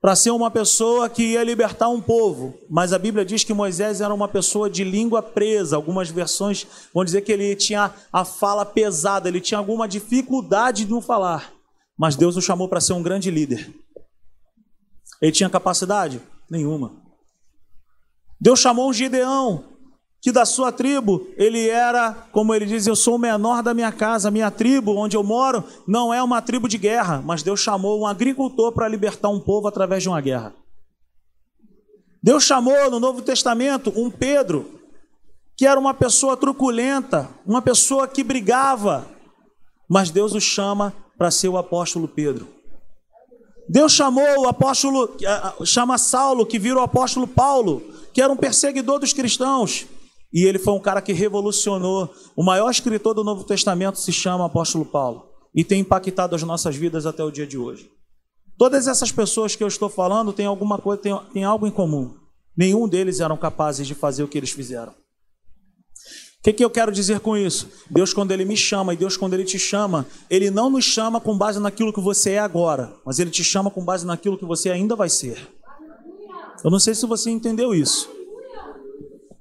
para ser uma pessoa que ia libertar um povo. Mas a Bíblia diz que Moisés era uma pessoa de língua presa. Algumas versões vão dizer que ele tinha a fala pesada, ele tinha alguma dificuldade de não falar. Mas Deus o chamou para ser um grande líder. Ele tinha capacidade? Nenhuma. Deus chamou um Gideão que da sua tribo ele era, como ele diz, eu sou o menor da minha casa, minha tribo, onde eu moro, não é uma tribo de guerra, mas Deus chamou um agricultor para libertar um povo através de uma guerra. Deus chamou no Novo Testamento um Pedro, que era uma pessoa truculenta, uma pessoa que brigava, mas Deus o chama para ser o apóstolo Pedro. Deus chamou o apóstolo, chama Saulo, que vira o apóstolo Paulo, que era um perseguidor dos cristãos. E ele foi um cara que revolucionou. O maior escritor do Novo Testamento se chama Apóstolo Paulo e tem impactado as nossas vidas até o dia de hoje. Todas essas pessoas que eu estou falando têm alguma coisa, têm, têm algo em comum. Nenhum deles eram capazes de fazer o que eles fizeram. O que, que eu quero dizer com isso? Deus, quando Ele me chama e Deus, quando Ele te chama, Ele não nos chama com base naquilo que você é agora, mas Ele te chama com base naquilo que você ainda vai ser. Eu não sei se você entendeu isso.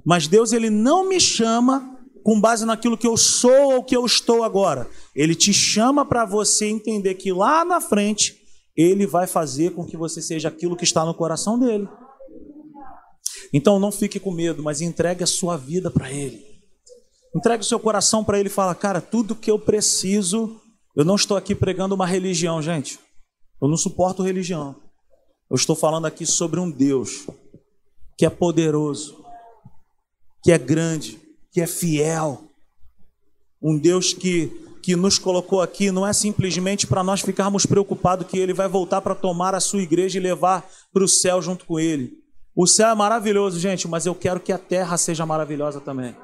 Mas Deus ele não me chama com base naquilo que eu sou ou que eu estou agora. Ele te chama para você entender que lá na frente ele vai fazer com que você seja aquilo que está no coração dele. Então não fique com medo, mas entregue a sua vida para ele. Entregue o seu coração para ele e fala: "Cara, tudo que eu preciso, eu não estou aqui pregando uma religião, gente. Eu não suporto religião. Eu estou falando aqui sobre um Deus que é poderoso, que é grande, que é fiel. Um Deus que, que nos colocou aqui não é simplesmente para nós ficarmos preocupados que Ele vai voltar para tomar a sua igreja e levar para o céu junto com Ele. O céu é maravilhoso, gente, mas eu quero que a terra seja maravilhosa também.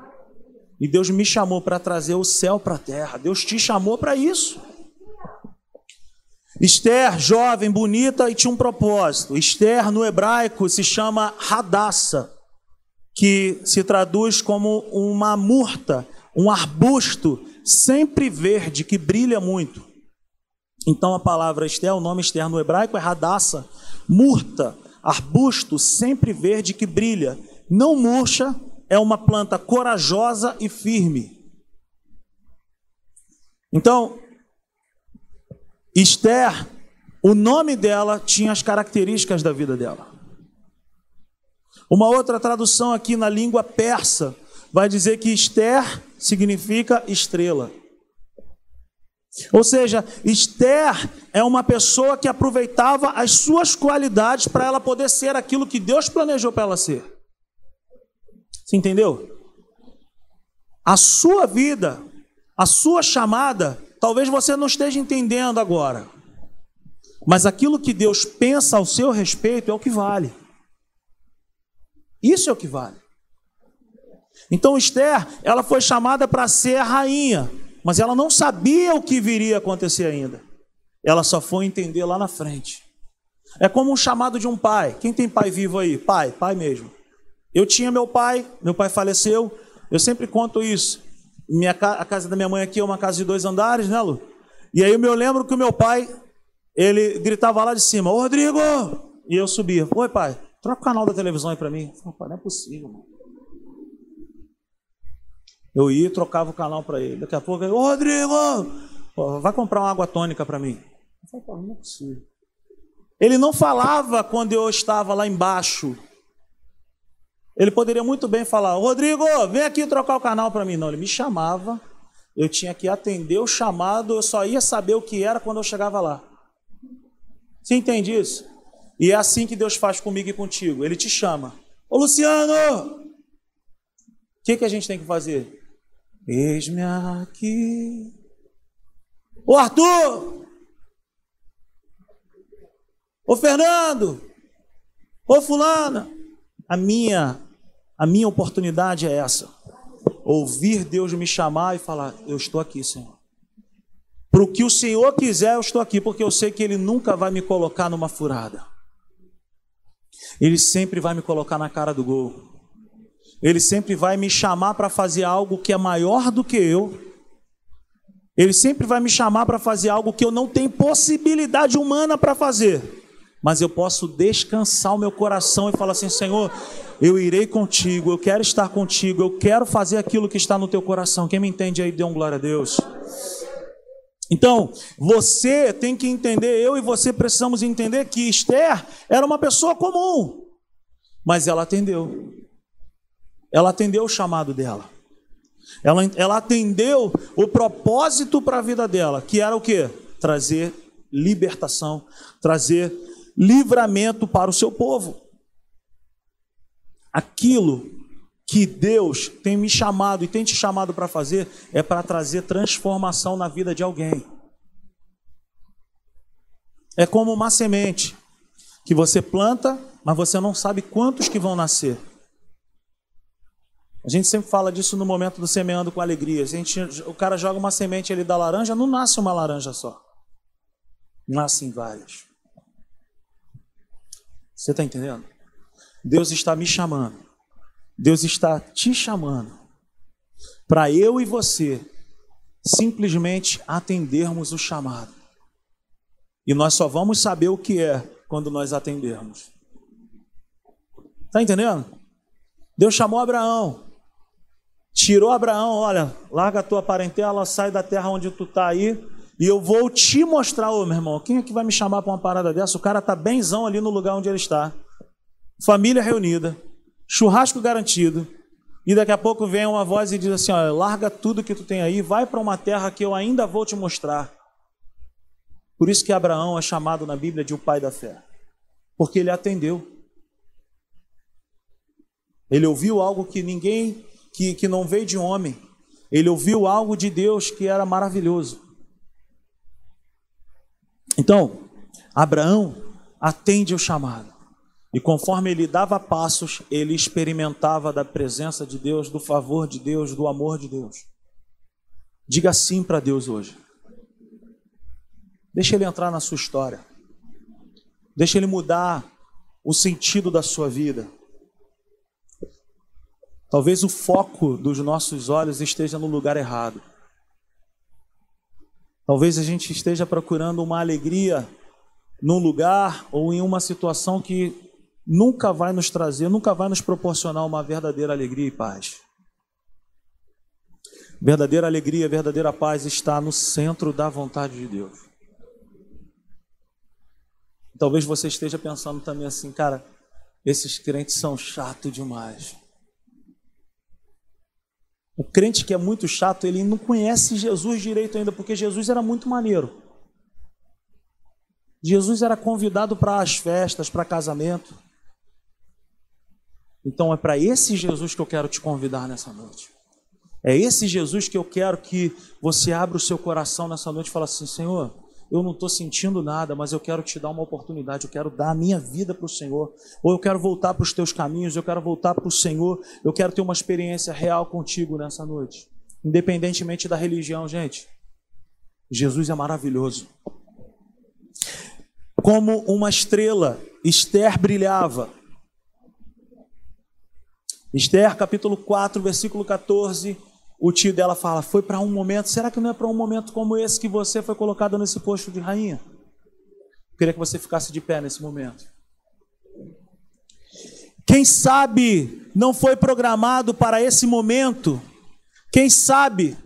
E Deus me chamou para trazer o céu para a terra. Deus te chamou para isso. Esther, jovem, bonita e tinha um propósito. Esther, no hebraico, se chama Radassa que se traduz como uma murta, um arbusto sempre verde que brilha muito. Então a palavra Esther, o nome Esther no hebraico é radassa, murta, arbusto sempre verde que brilha. Não murcha, é uma planta corajosa e firme. Então, Esther, o nome dela tinha as características da vida dela. Uma outra tradução aqui na língua persa vai dizer que Esther significa estrela. Ou seja, Esther é uma pessoa que aproveitava as suas qualidades para ela poder ser aquilo que Deus planejou para ela ser. Você entendeu? A sua vida, a sua chamada, talvez você não esteja entendendo agora. Mas aquilo que Deus pensa ao seu respeito é o que vale. Isso é o que vale. Então Esther, ela foi chamada para ser a rainha, mas ela não sabia o que viria a acontecer ainda. Ela só foi entender lá na frente. É como um chamado de um pai. Quem tem pai vivo aí? Pai, pai mesmo. Eu tinha meu pai, meu pai faleceu. Eu sempre conto isso. Minha, a casa da minha mãe aqui é uma casa de dois andares, né, Lu? E aí eu me lembro que o meu pai, ele gritava lá de cima, Ô Rodrigo! E eu subia. Oi, pai, troca o canal da televisão aí para mim. Eu não é possível, mano. Eu ia e trocava o canal para ele. Daqui a pouco, Ô Rodrigo! vai comprar uma água tônica para mim. Eu falei, não é possível. Ele não falava quando eu estava lá embaixo. Ele poderia muito bem falar: Rodrigo, vem aqui trocar o canal para mim. Não, ele me chamava. Eu tinha que atender o chamado. Eu só ia saber o que era quando eu chegava lá. Você entende isso? E é assim que Deus faz comigo e contigo. Ele te chama: Ô Luciano! O que, que a gente tem que fazer? Eis-me aqui. Ô Arthur! Ô Fernando! Ô Fulana! A minha, a minha oportunidade é essa. Ouvir Deus me chamar e falar: Eu estou aqui, Senhor. Para o que o Senhor quiser, eu estou aqui, porque eu sei que Ele nunca vai me colocar numa furada. Ele sempre vai me colocar na cara do gol. Ele sempre vai me chamar para fazer algo que é maior do que eu. Ele sempre vai me chamar para fazer algo que eu não tenho possibilidade humana para fazer mas eu posso descansar o meu coração e falar assim: Senhor, eu irei contigo, eu quero estar contigo, eu quero fazer aquilo que está no teu coração. Quem me entende aí, dê um glória a Deus. Então, você tem que entender, eu e você precisamos entender que Esther era uma pessoa comum, mas ela atendeu. Ela atendeu o chamado dela. Ela, ela atendeu o propósito para a vida dela, que era o que? Trazer libertação, trazer livramento para o seu povo. Aquilo que Deus tem me chamado e tem te chamado para fazer é para trazer transformação na vida de alguém. É como uma semente que você planta, mas você não sabe quantos que vão nascer. A gente sempre fala disso no momento do semeando com alegria. A gente, o cara joga uma semente ali da laranja, não nasce uma laranja só. Nascem várias. Você está entendendo? Deus está me chamando. Deus está te chamando para eu e você simplesmente atendermos o chamado. E nós só vamos saber o que é quando nós atendermos. Está entendendo? Deus chamou Abraão. Tirou Abraão, olha, larga a tua parentela, sai da terra onde tu está aí e eu vou te mostrar, ô meu irmão, quem é que vai me chamar para uma parada dessa? O cara tá benzão ali no lugar onde ele está. Família reunida, churrasco garantido. E daqui a pouco vem uma voz e diz assim: ó, larga tudo que tu tem aí, vai para uma terra que eu ainda vou te mostrar. Por isso que Abraão é chamado na Bíblia de o pai da fé. Porque ele atendeu. Ele ouviu algo que ninguém, que, que não veio de homem. Ele ouviu algo de Deus que era maravilhoso. Então, Abraão atende o chamado. E conforme ele dava passos, ele experimentava da presença de Deus, do favor de Deus, do amor de Deus. Diga sim para Deus hoje. Deixa ele entrar na sua história. Deixa ele mudar o sentido da sua vida. Talvez o foco dos nossos olhos esteja no lugar errado. Talvez a gente esteja procurando uma alegria num lugar ou em uma situação que nunca vai nos trazer, nunca vai nos proporcionar uma verdadeira alegria e paz. Verdadeira alegria, verdadeira paz está no centro da vontade de Deus. Talvez você esteja pensando também assim, cara, esses crentes são chatos demais. O crente que é muito chato, ele não conhece Jesus direito ainda, porque Jesus era muito maneiro. Jesus era convidado para as festas, para casamento. Então é para esse Jesus que eu quero te convidar nessa noite. É esse Jesus que eu quero que você abra o seu coração nessa noite e fale assim: Senhor, eu não estou sentindo nada, mas eu quero te dar uma oportunidade, eu quero dar a minha vida para o Senhor, ou eu quero voltar para os teus caminhos, eu quero voltar para o Senhor, eu quero ter uma experiência real contigo nessa noite, independentemente da religião, gente. Jesus é maravilhoso. como uma estrela, Esther brilhava. Esther, capítulo 4, versículo 14, o tio dela fala: Foi para um momento, será que não é para um momento como esse que você foi colocada nesse posto de rainha? Eu queria que você ficasse de pé nesse momento. Quem sabe não foi programado para esse momento? Quem sabe?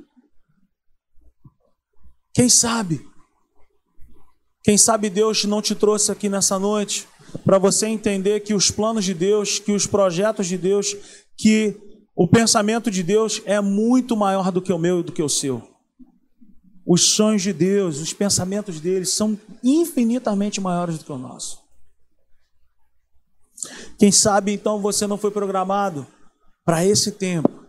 Quem sabe? Quem sabe Deus não te trouxe aqui nessa noite para você entender que os planos de Deus, que os projetos de Deus, que o pensamento de Deus é muito maior do que o meu e do que o seu. Os sonhos de Deus, os pensamentos dele são infinitamente maiores do que o nosso. Quem sabe então você não foi programado para esse tempo.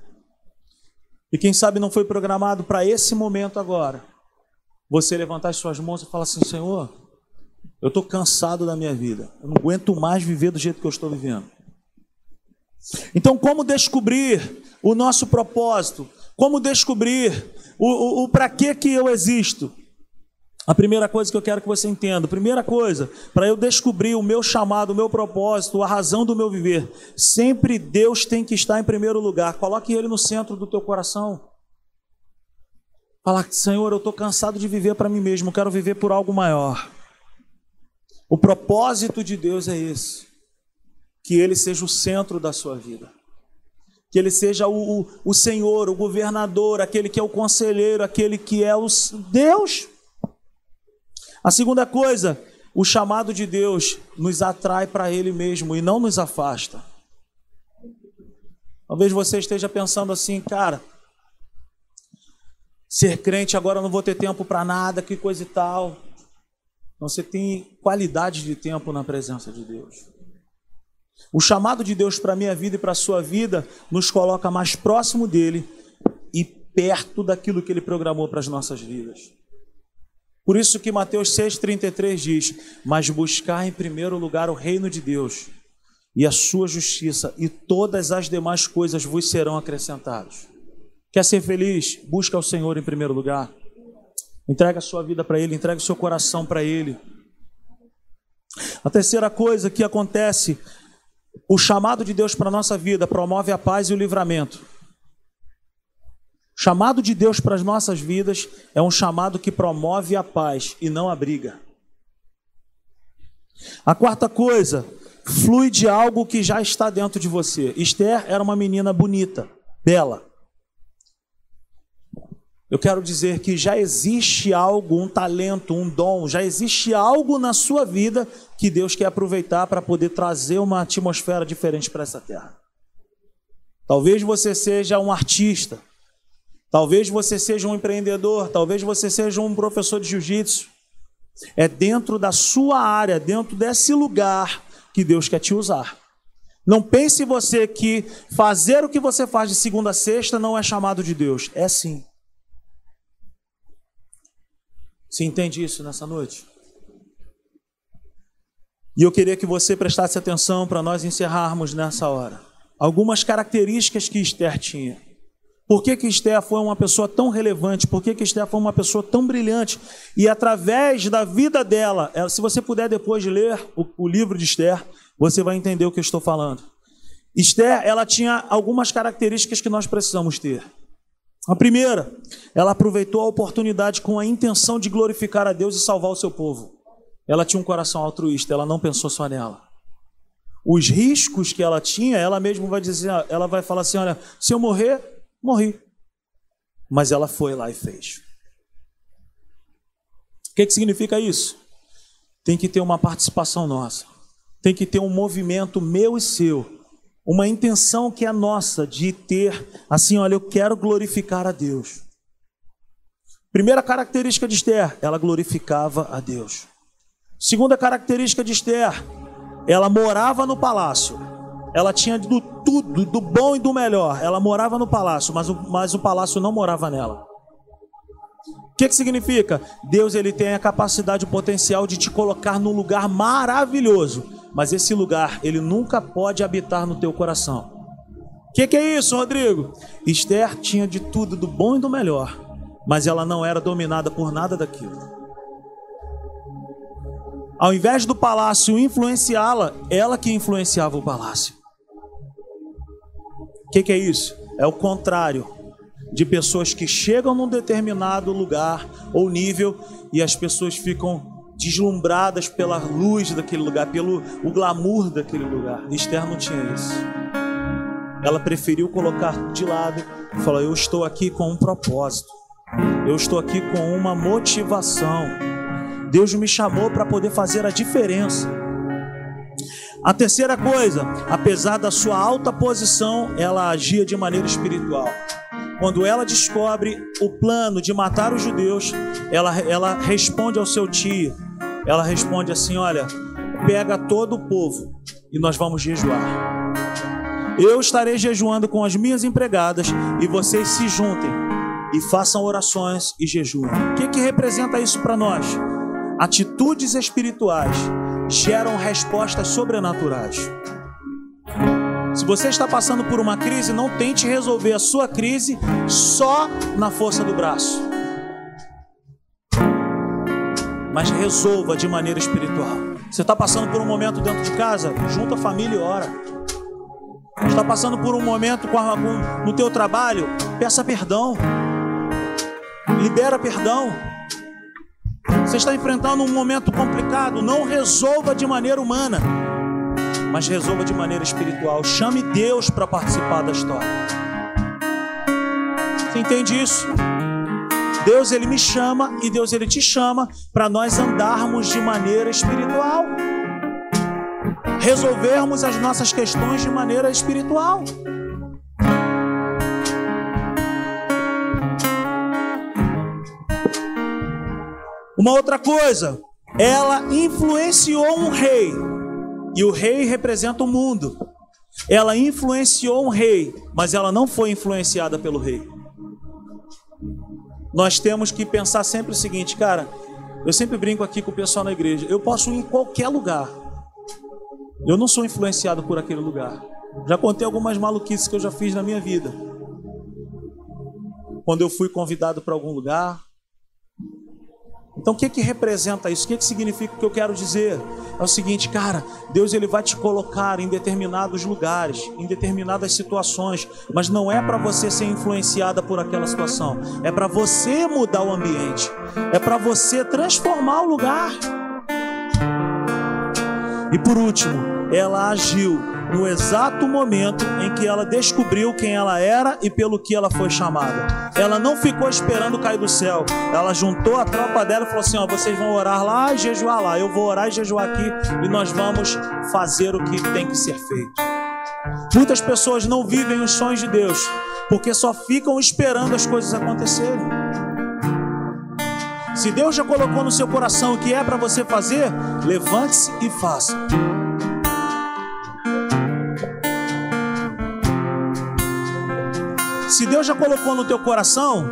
E quem sabe não foi programado para esse momento agora. Você levantar as suas mãos e falar assim: Senhor, eu estou cansado da minha vida. Eu não aguento mais viver do jeito que eu estou vivendo. Então, como descobrir o nosso propósito? Como descobrir o, o, o para que, que eu existo? A primeira coisa que eu quero que você entenda, primeira coisa, para eu descobrir o meu chamado, o meu propósito, a razão do meu viver, sempre Deus tem que estar em primeiro lugar. Coloque Ele no centro do teu coração. Fala, Senhor, eu estou cansado de viver para mim mesmo, quero viver por algo maior. O propósito de Deus é esse: que Ele seja o centro da sua vida, que Ele seja o, o, o Senhor, o governador, aquele que é o conselheiro, aquele que é o Deus. A segunda coisa, o chamado de Deus nos atrai para Ele mesmo e não nos afasta. Talvez você esteja pensando assim, cara, ser crente agora não vou ter tempo para nada, que coisa e tal. Você tem qualidade de tempo na presença de Deus. O chamado de Deus para a minha vida e para a sua vida nos coloca mais próximo dele e perto daquilo que ele programou para as nossas vidas. Por isso que Mateus 6,33 diz: Mas buscar em primeiro lugar o reino de Deus e a sua justiça, e todas as demais coisas vos serão acrescentadas. Quer ser feliz? Busca o Senhor em primeiro lugar. Entrega a sua vida para Ele, entrega o seu coração para Ele. A terceira coisa que acontece, o chamado de Deus para a nossa vida promove a paz e o livramento. O chamado de Deus para as nossas vidas é um chamado que promove a paz e não a briga. A quarta coisa, flui de algo que já está dentro de você. Esther era uma menina bonita, bela. Eu quero dizer que já existe algo, um talento, um dom, já existe algo na sua vida que Deus quer aproveitar para poder trazer uma atmosfera diferente para essa terra. Talvez você seja um artista, Talvez você seja um empreendedor, talvez você seja um professor de jiu-jitsu. É dentro da sua área, dentro desse lugar que Deus quer te usar. Não pense você que fazer o que você faz de segunda a sexta não é chamado de Deus. É sim. Você entende isso nessa noite? E eu queria que você prestasse atenção para nós encerrarmos nessa hora. Algumas características que Esther tinha. Por que, que Esther foi uma pessoa tão relevante? Por que, que Esther foi uma pessoa tão brilhante? E através da vida dela, se você puder depois de ler o, o livro de Esther, você vai entender o que eu estou falando. Esther, ela tinha algumas características que nós precisamos ter. A primeira, ela aproveitou a oportunidade com a intenção de glorificar a Deus e salvar o seu povo. Ela tinha um coração altruísta, ela não pensou só nela. Os riscos que ela tinha, ela mesma vai dizer, ela vai falar assim: olha, se eu morrer, morri. Mas ela foi lá e fez. O que, que significa isso? Tem que ter uma participação nossa. Tem que ter um movimento meu e seu. Uma intenção que é nossa de ter, assim, olha, eu quero glorificar a Deus. Primeira característica de Esther, ela glorificava a Deus. Segunda característica de Esther, ela morava no palácio. Ela tinha do tudo, do bom e do melhor. Ela morava no palácio, mas o, mas o palácio não morava nela. O que, que significa? Deus ele tem a capacidade, o potencial de te colocar num lugar maravilhoso, mas esse lugar ele nunca pode habitar no teu coração. O que, que é isso, Rodrigo? Esther tinha de tudo, do bom e do melhor, mas ela não era dominada por nada daquilo. Ao invés do palácio influenciá-la, ela que influenciava o palácio. O que, que é isso? É o contrário de pessoas que chegam num determinado lugar ou nível e as pessoas ficam deslumbradas pela luz daquele lugar, pelo o glamour daquele lugar. Esther não tinha isso. Ela preferiu colocar de lado falou: Eu estou aqui com um propósito, eu estou aqui com uma motivação. Deus me chamou para poder fazer a diferença. A terceira coisa, apesar da sua alta posição, ela agia de maneira espiritual. Quando ela descobre o plano de matar os judeus, ela, ela responde ao seu tio. Ela responde assim: Olha, pega todo o povo e nós vamos jejuar. Eu estarei jejuando com as minhas empregadas e vocês se juntem e façam orações e jejuem. O que, que representa isso para nós? Atitudes espirituais geram respostas sobrenaturais. Se você está passando por uma crise, não tente resolver a sua crise só na força do braço. Mas resolva de maneira espiritual. Você está passando por um momento dentro de casa? Junta a família e ora. Está passando por um momento com, no teu trabalho? Peça perdão. Libera perdão. Você está enfrentando um momento complicado? Não resolva de maneira humana, mas resolva de maneira espiritual. Chame Deus para participar da história. Você entende isso? Deus ele me chama e Deus ele te chama para nós andarmos de maneira espiritual resolvermos as nossas questões de maneira espiritual. Uma outra coisa, ela influenciou um rei, e o rei representa o mundo. Ela influenciou um rei, mas ela não foi influenciada pelo rei. Nós temos que pensar sempre o seguinte, cara. Eu sempre brinco aqui com o pessoal na igreja. Eu posso ir em qualquer lugar, eu não sou influenciado por aquele lugar. Já contei algumas maluquices que eu já fiz na minha vida. Quando eu fui convidado para algum lugar. Então o que que representa isso? O que que significa o que eu quero dizer? É o seguinte, cara, Deus ele vai te colocar em determinados lugares, em determinadas situações, mas não é para você ser influenciada por aquela situação, é para você mudar o ambiente, é para você transformar o lugar. E por último, ela agiu no exato momento em que ela descobriu quem ela era e pelo que ela foi chamada. Ela não ficou esperando cair do céu. Ela juntou a tropa dela e falou assim: ó, vocês vão orar lá e jejuar lá. Eu vou orar e jejuar aqui e nós vamos fazer o que tem que ser feito. Muitas pessoas não vivem os sonhos de Deus porque só ficam esperando as coisas acontecerem. Se Deus já colocou no seu coração o que é para você fazer, levante-se e faça. Se Deus já colocou no teu coração,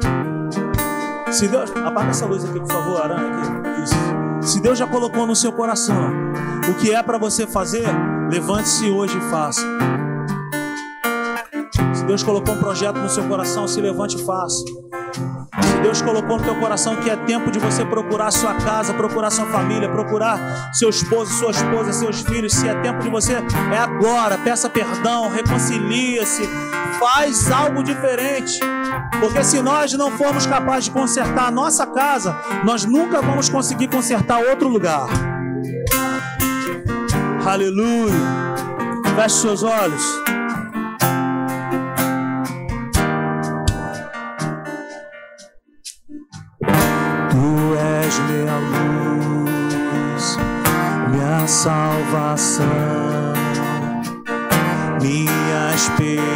se Deus, apaga essa luz aqui, por favor, Aranha, aqui. Isso. Se Deus já colocou no seu coração o que é para você fazer, levante-se hoje e faça. Se Deus colocou um projeto no seu coração, se levante e faça. Se Deus colocou no teu coração que é tempo de você procurar sua casa, procurar sua família, procurar seu esposo, sua esposa, seus filhos, se é tempo de você, é agora. Peça perdão, reconcilia-se, faz algo diferente. Porque se nós não formos capazes de consertar a nossa casa, nós nunca vamos conseguir consertar outro lugar. Aleluia. Feche seus olhos. Tu és minha luz, minha salvação minha esperança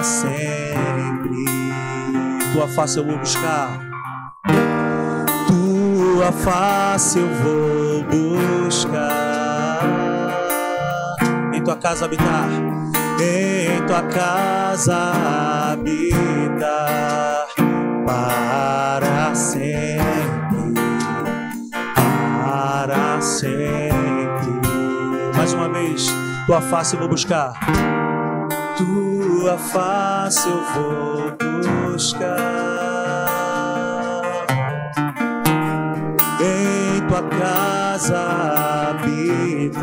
para sempre. Tua face eu vou buscar. Tua face eu vou buscar tua casa habitar, em tua casa habitar para sempre, para sempre. Mais uma vez, tua face eu vou buscar, tua face eu vou buscar. Em tua casa habitar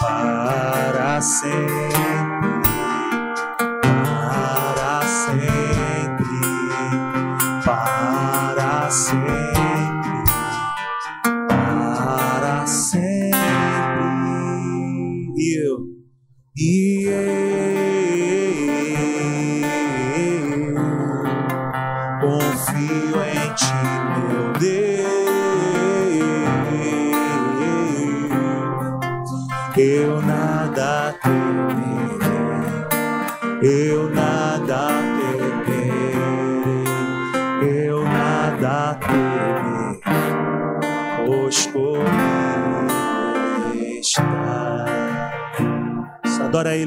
para sempre,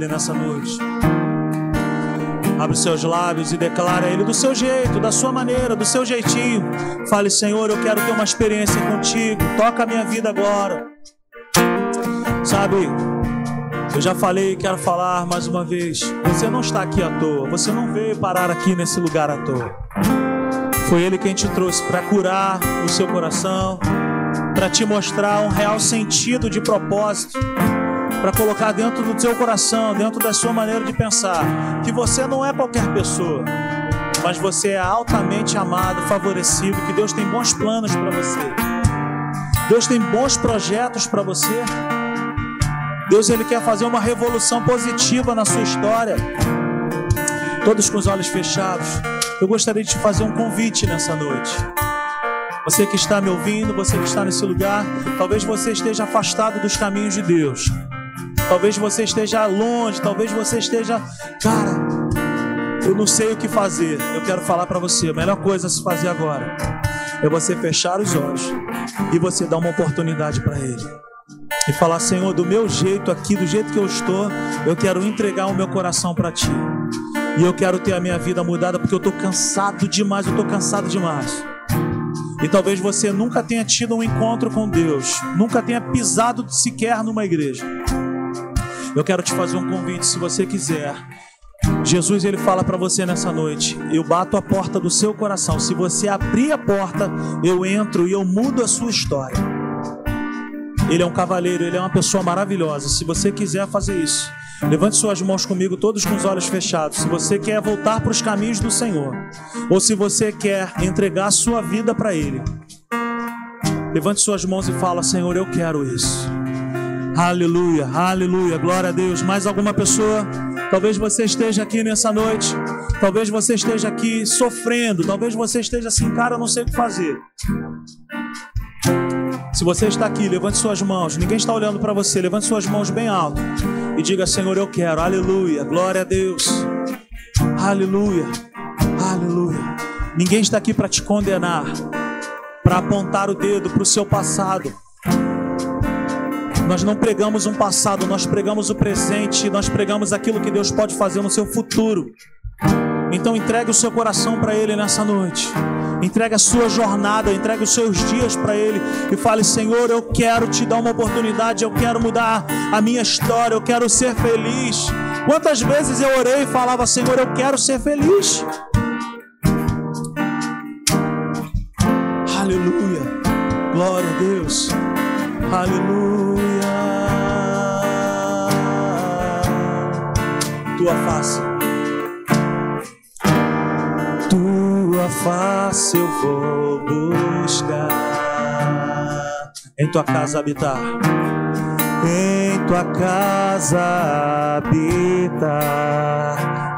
Ele nessa noite. Abre seus lábios e declara a Ele do seu jeito, da sua maneira, do seu jeitinho. Fale, Senhor, eu quero ter uma experiência contigo. Toca a minha vida agora. Sabe, eu já falei e quero falar mais uma vez. Você não está aqui à toa. Você não veio parar aqui nesse lugar à toa. Foi Ele quem te trouxe para curar o seu coração, para te mostrar um real sentido de propósito, para colocar dentro do seu coração, dentro da sua maneira de pensar, que você não é qualquer pessoa, mas você é altamente amado, favorecido, que Deus tem bons planos para você. Deus tem bons projetos para você. Deus ele quer fazer uma revolução positiva na sua história. Todos com os olhos fechados. Eu gostaria de te fazer um convite nessa noite. Você que está me ouvindo, você que está nesse lugar, talvez você esteja afastado dos caminhos de Deus. Talvez você esteja longe, talvez você esteja, cara, eu não sei o que fazer. Eu quero falar para você, a melhor coisa a se fazer agora é você fechar os olhos e você dar uma oportunidade para ele e falar: Senhor, do meu jeito aqui, do jeito que eu estou, eu quero entregar o meu coração para Ti. E eu quero ter a minha vida mudada porque eu estou cansado demais, eu estou cansado demais. E talvez você nunca tenha tido um encontro com Deus, nunca tenha pisado sequer numa igreja. Eu quero te fazer um convite, se você quiser. Jesus ele fala para você nessa noite: eu bato a porta do seu coração. Se você abrir a porta, eu entro e eu mudo a sua história. Ele é um cavaleiro, ele é uma pessoa maravilhosa. Se você quiser fazer isso, levante suas mãos comigo, todos com os olhos fechados. Se você quer voltar para os caminhos do Senhor, ou se você quer entregar a sua vida para Ele, Levante suas mãos e fala: Senhor, eu quero isso. Aleluia, aleluia, glória a Deus. Mais alguma pessoa? Talvez você esteja aqui nessa noite. Talvez você esteja aqui sofrendo. Talvez você esteja assim, cara, eu não sei o que fazer. Se você está aqui, levante suas mãos. Ninguém está olhando para você. Levante suas mãos bem alto e diga: Senhor, eu quero. Aleluia, glória a Deus. Aleluia, aleluia. Ninguém está aqui para te condenar, para apontar o dedo para o seu passado. Nós não pregamos um passado, nós pregamos o presente, nós pregamos aquilo que Deus pode fazer no seu futuro. Então entregue o seu coração para Ele nessa noite. Entregue a sua jornada, entregue os seus dias para Ele e fale: Senhor, eu quero te dar uma oportunidade, eu quero mudar a minha história, eu quero ser feliz. Quantas vezes eu orei e falava: Senhor, eu quero ser feliz. Aleluia, glória a Deus, aleluia. Tua face. Tua face eu vou buscar, em tua casa habitar, em tua casa habitar.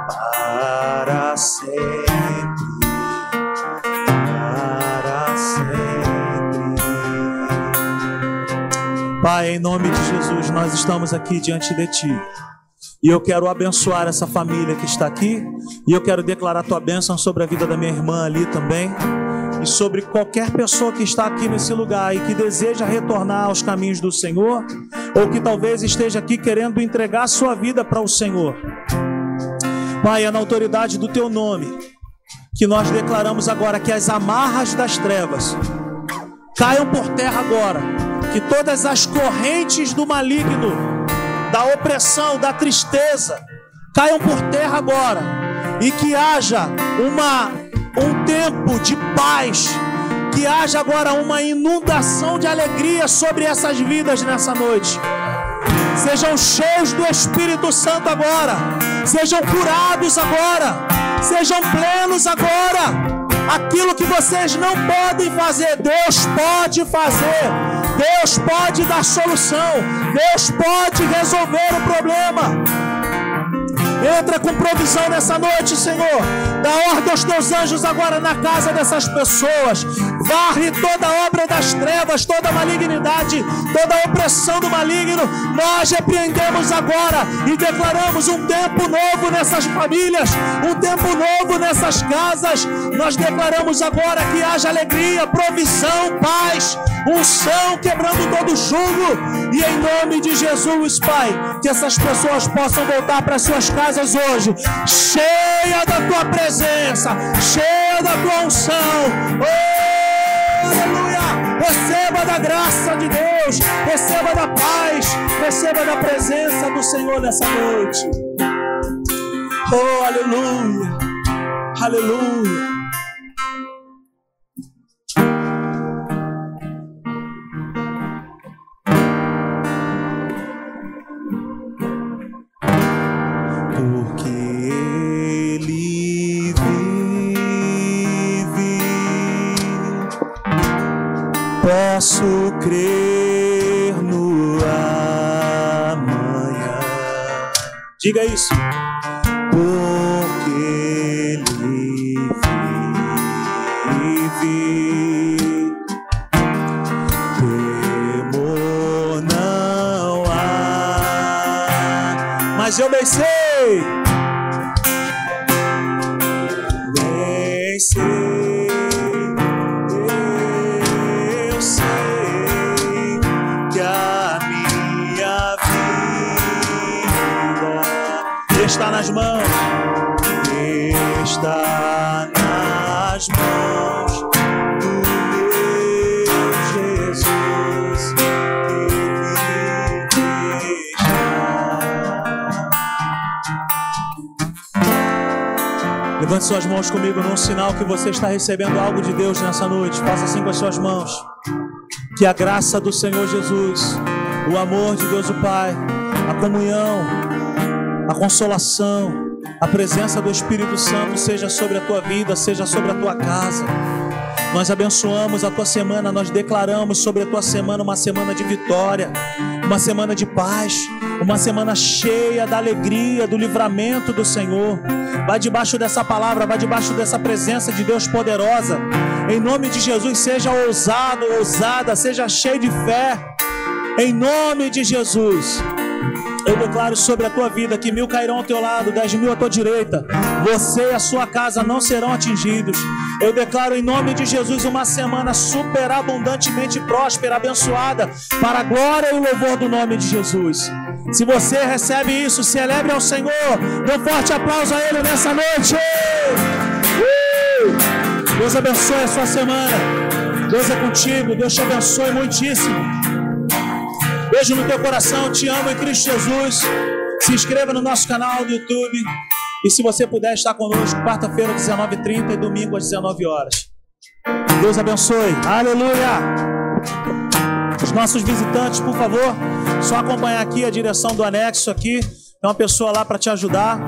Para sempre, Pai, em nome de Jesus, nós estamos aqui diante de Ti. E eu quero abençoar essa família que está aqui. E eu quero declarar tua bênção sobre a vida da minha irmã ali também. E sobre qualquer pessoa que está aqui nesse lugar e que deseja retornar aos caminhos do Senhor, ou que talvez esteja aqui querendo entregar sua vida para o Senhor. Pai, é na autoridade do teu nome que nós declaramos agora que as amarras das trevas caiam por terra agora, que todas as correntes do maligno da opressão, da tristeza, caiam por terra agora e que haja uma um tempo de paz, que haja agora uma inundação de alegria sobre essas vidas nessa noite. Sejam cheios do Espírito Santo agora, sejam curados agora, sejam plenos agora. Aquilo que vocês não podem fazer, Deus pode fazer. Deus pode dar solução. Deus pode resolver o problema. Entra com provisão nessa noite, Senhor. Dá ordem aos teus anjos agora na casa dessas pessoas. Varre toda obra das trevas, toda malignidade, toda opressão do maligno. Nós repreendemos agora e declaramos um tempo novo nessas famílias, um tempo novo nessas casas. Nós declaramos agora que haja alegria, provisão, paz, unção quebrando todo jugo. E em nome de Jesus, Pai, que essas pessoas possam voltar para suas casas hoje, cheia da tua presença, cheia da tua unção. Oh, aleluia! Receba da graça de Deus, receba da paz, receba da presença do Senhor nessa noite. Oh, aleluia! Aleluia! Posso crer no amanhã. Diga isso. Porque ele vive. Temor não há. Mas eu bem sei. Nas mãos, está nas mãos do meu Jesus que vive Levante suas mãos comigo num sinal que você está recebendo algo de Deus nessa noite. Faça assim com as suas mãos. Que a graça do Senhor Jesus, o amor de Deus o Pai, a comunhão, a consolação, a presença do Espírito Santo seja sobre a tua vida, seja sobre a tua casa. Nós abençoamos a tua semana, nós declaramos sobre a tua semana uma semana de vitória, uma semana de paz, uma semana cheia da alegria, do livramento do Senhor. Vai debaixo dessa palavra, vai debaixo dessa presença de Deus poderosa. Em nome de Jesus, seja ousado, ousada, seja cheio de fé. Em nome de Jesus. Eu declaro sobre a tua vida que mil cairão ao teu lado, dez mil à tua direita. Você e a sua casa não serão atingidos. Eu declaro em nome de Jesus uma semana superabundantemente próspera, abençoada, para a glória e o louvor do nome de Jesus. Se você recebe isso, celebre ao Senhor. Dê um forte aplauso a Ele nessa noite. Uh! Deus abençoe a sua semana. Deus é contigo. Deus te abençoe muitíssimo. Beijo no teu coração, te amo em Cristo Jesus. Se inscreva no nosso canal do YouTube. E se você puder estar conosco, quarta-feira, 19h30 e domingo às 19 horas. Deus abençoe. Aleluia. Os nossos visitantes, por favor, só acompanhar aqui a direção do anexo aqui. Tem uma pessoa lá para te ajudar.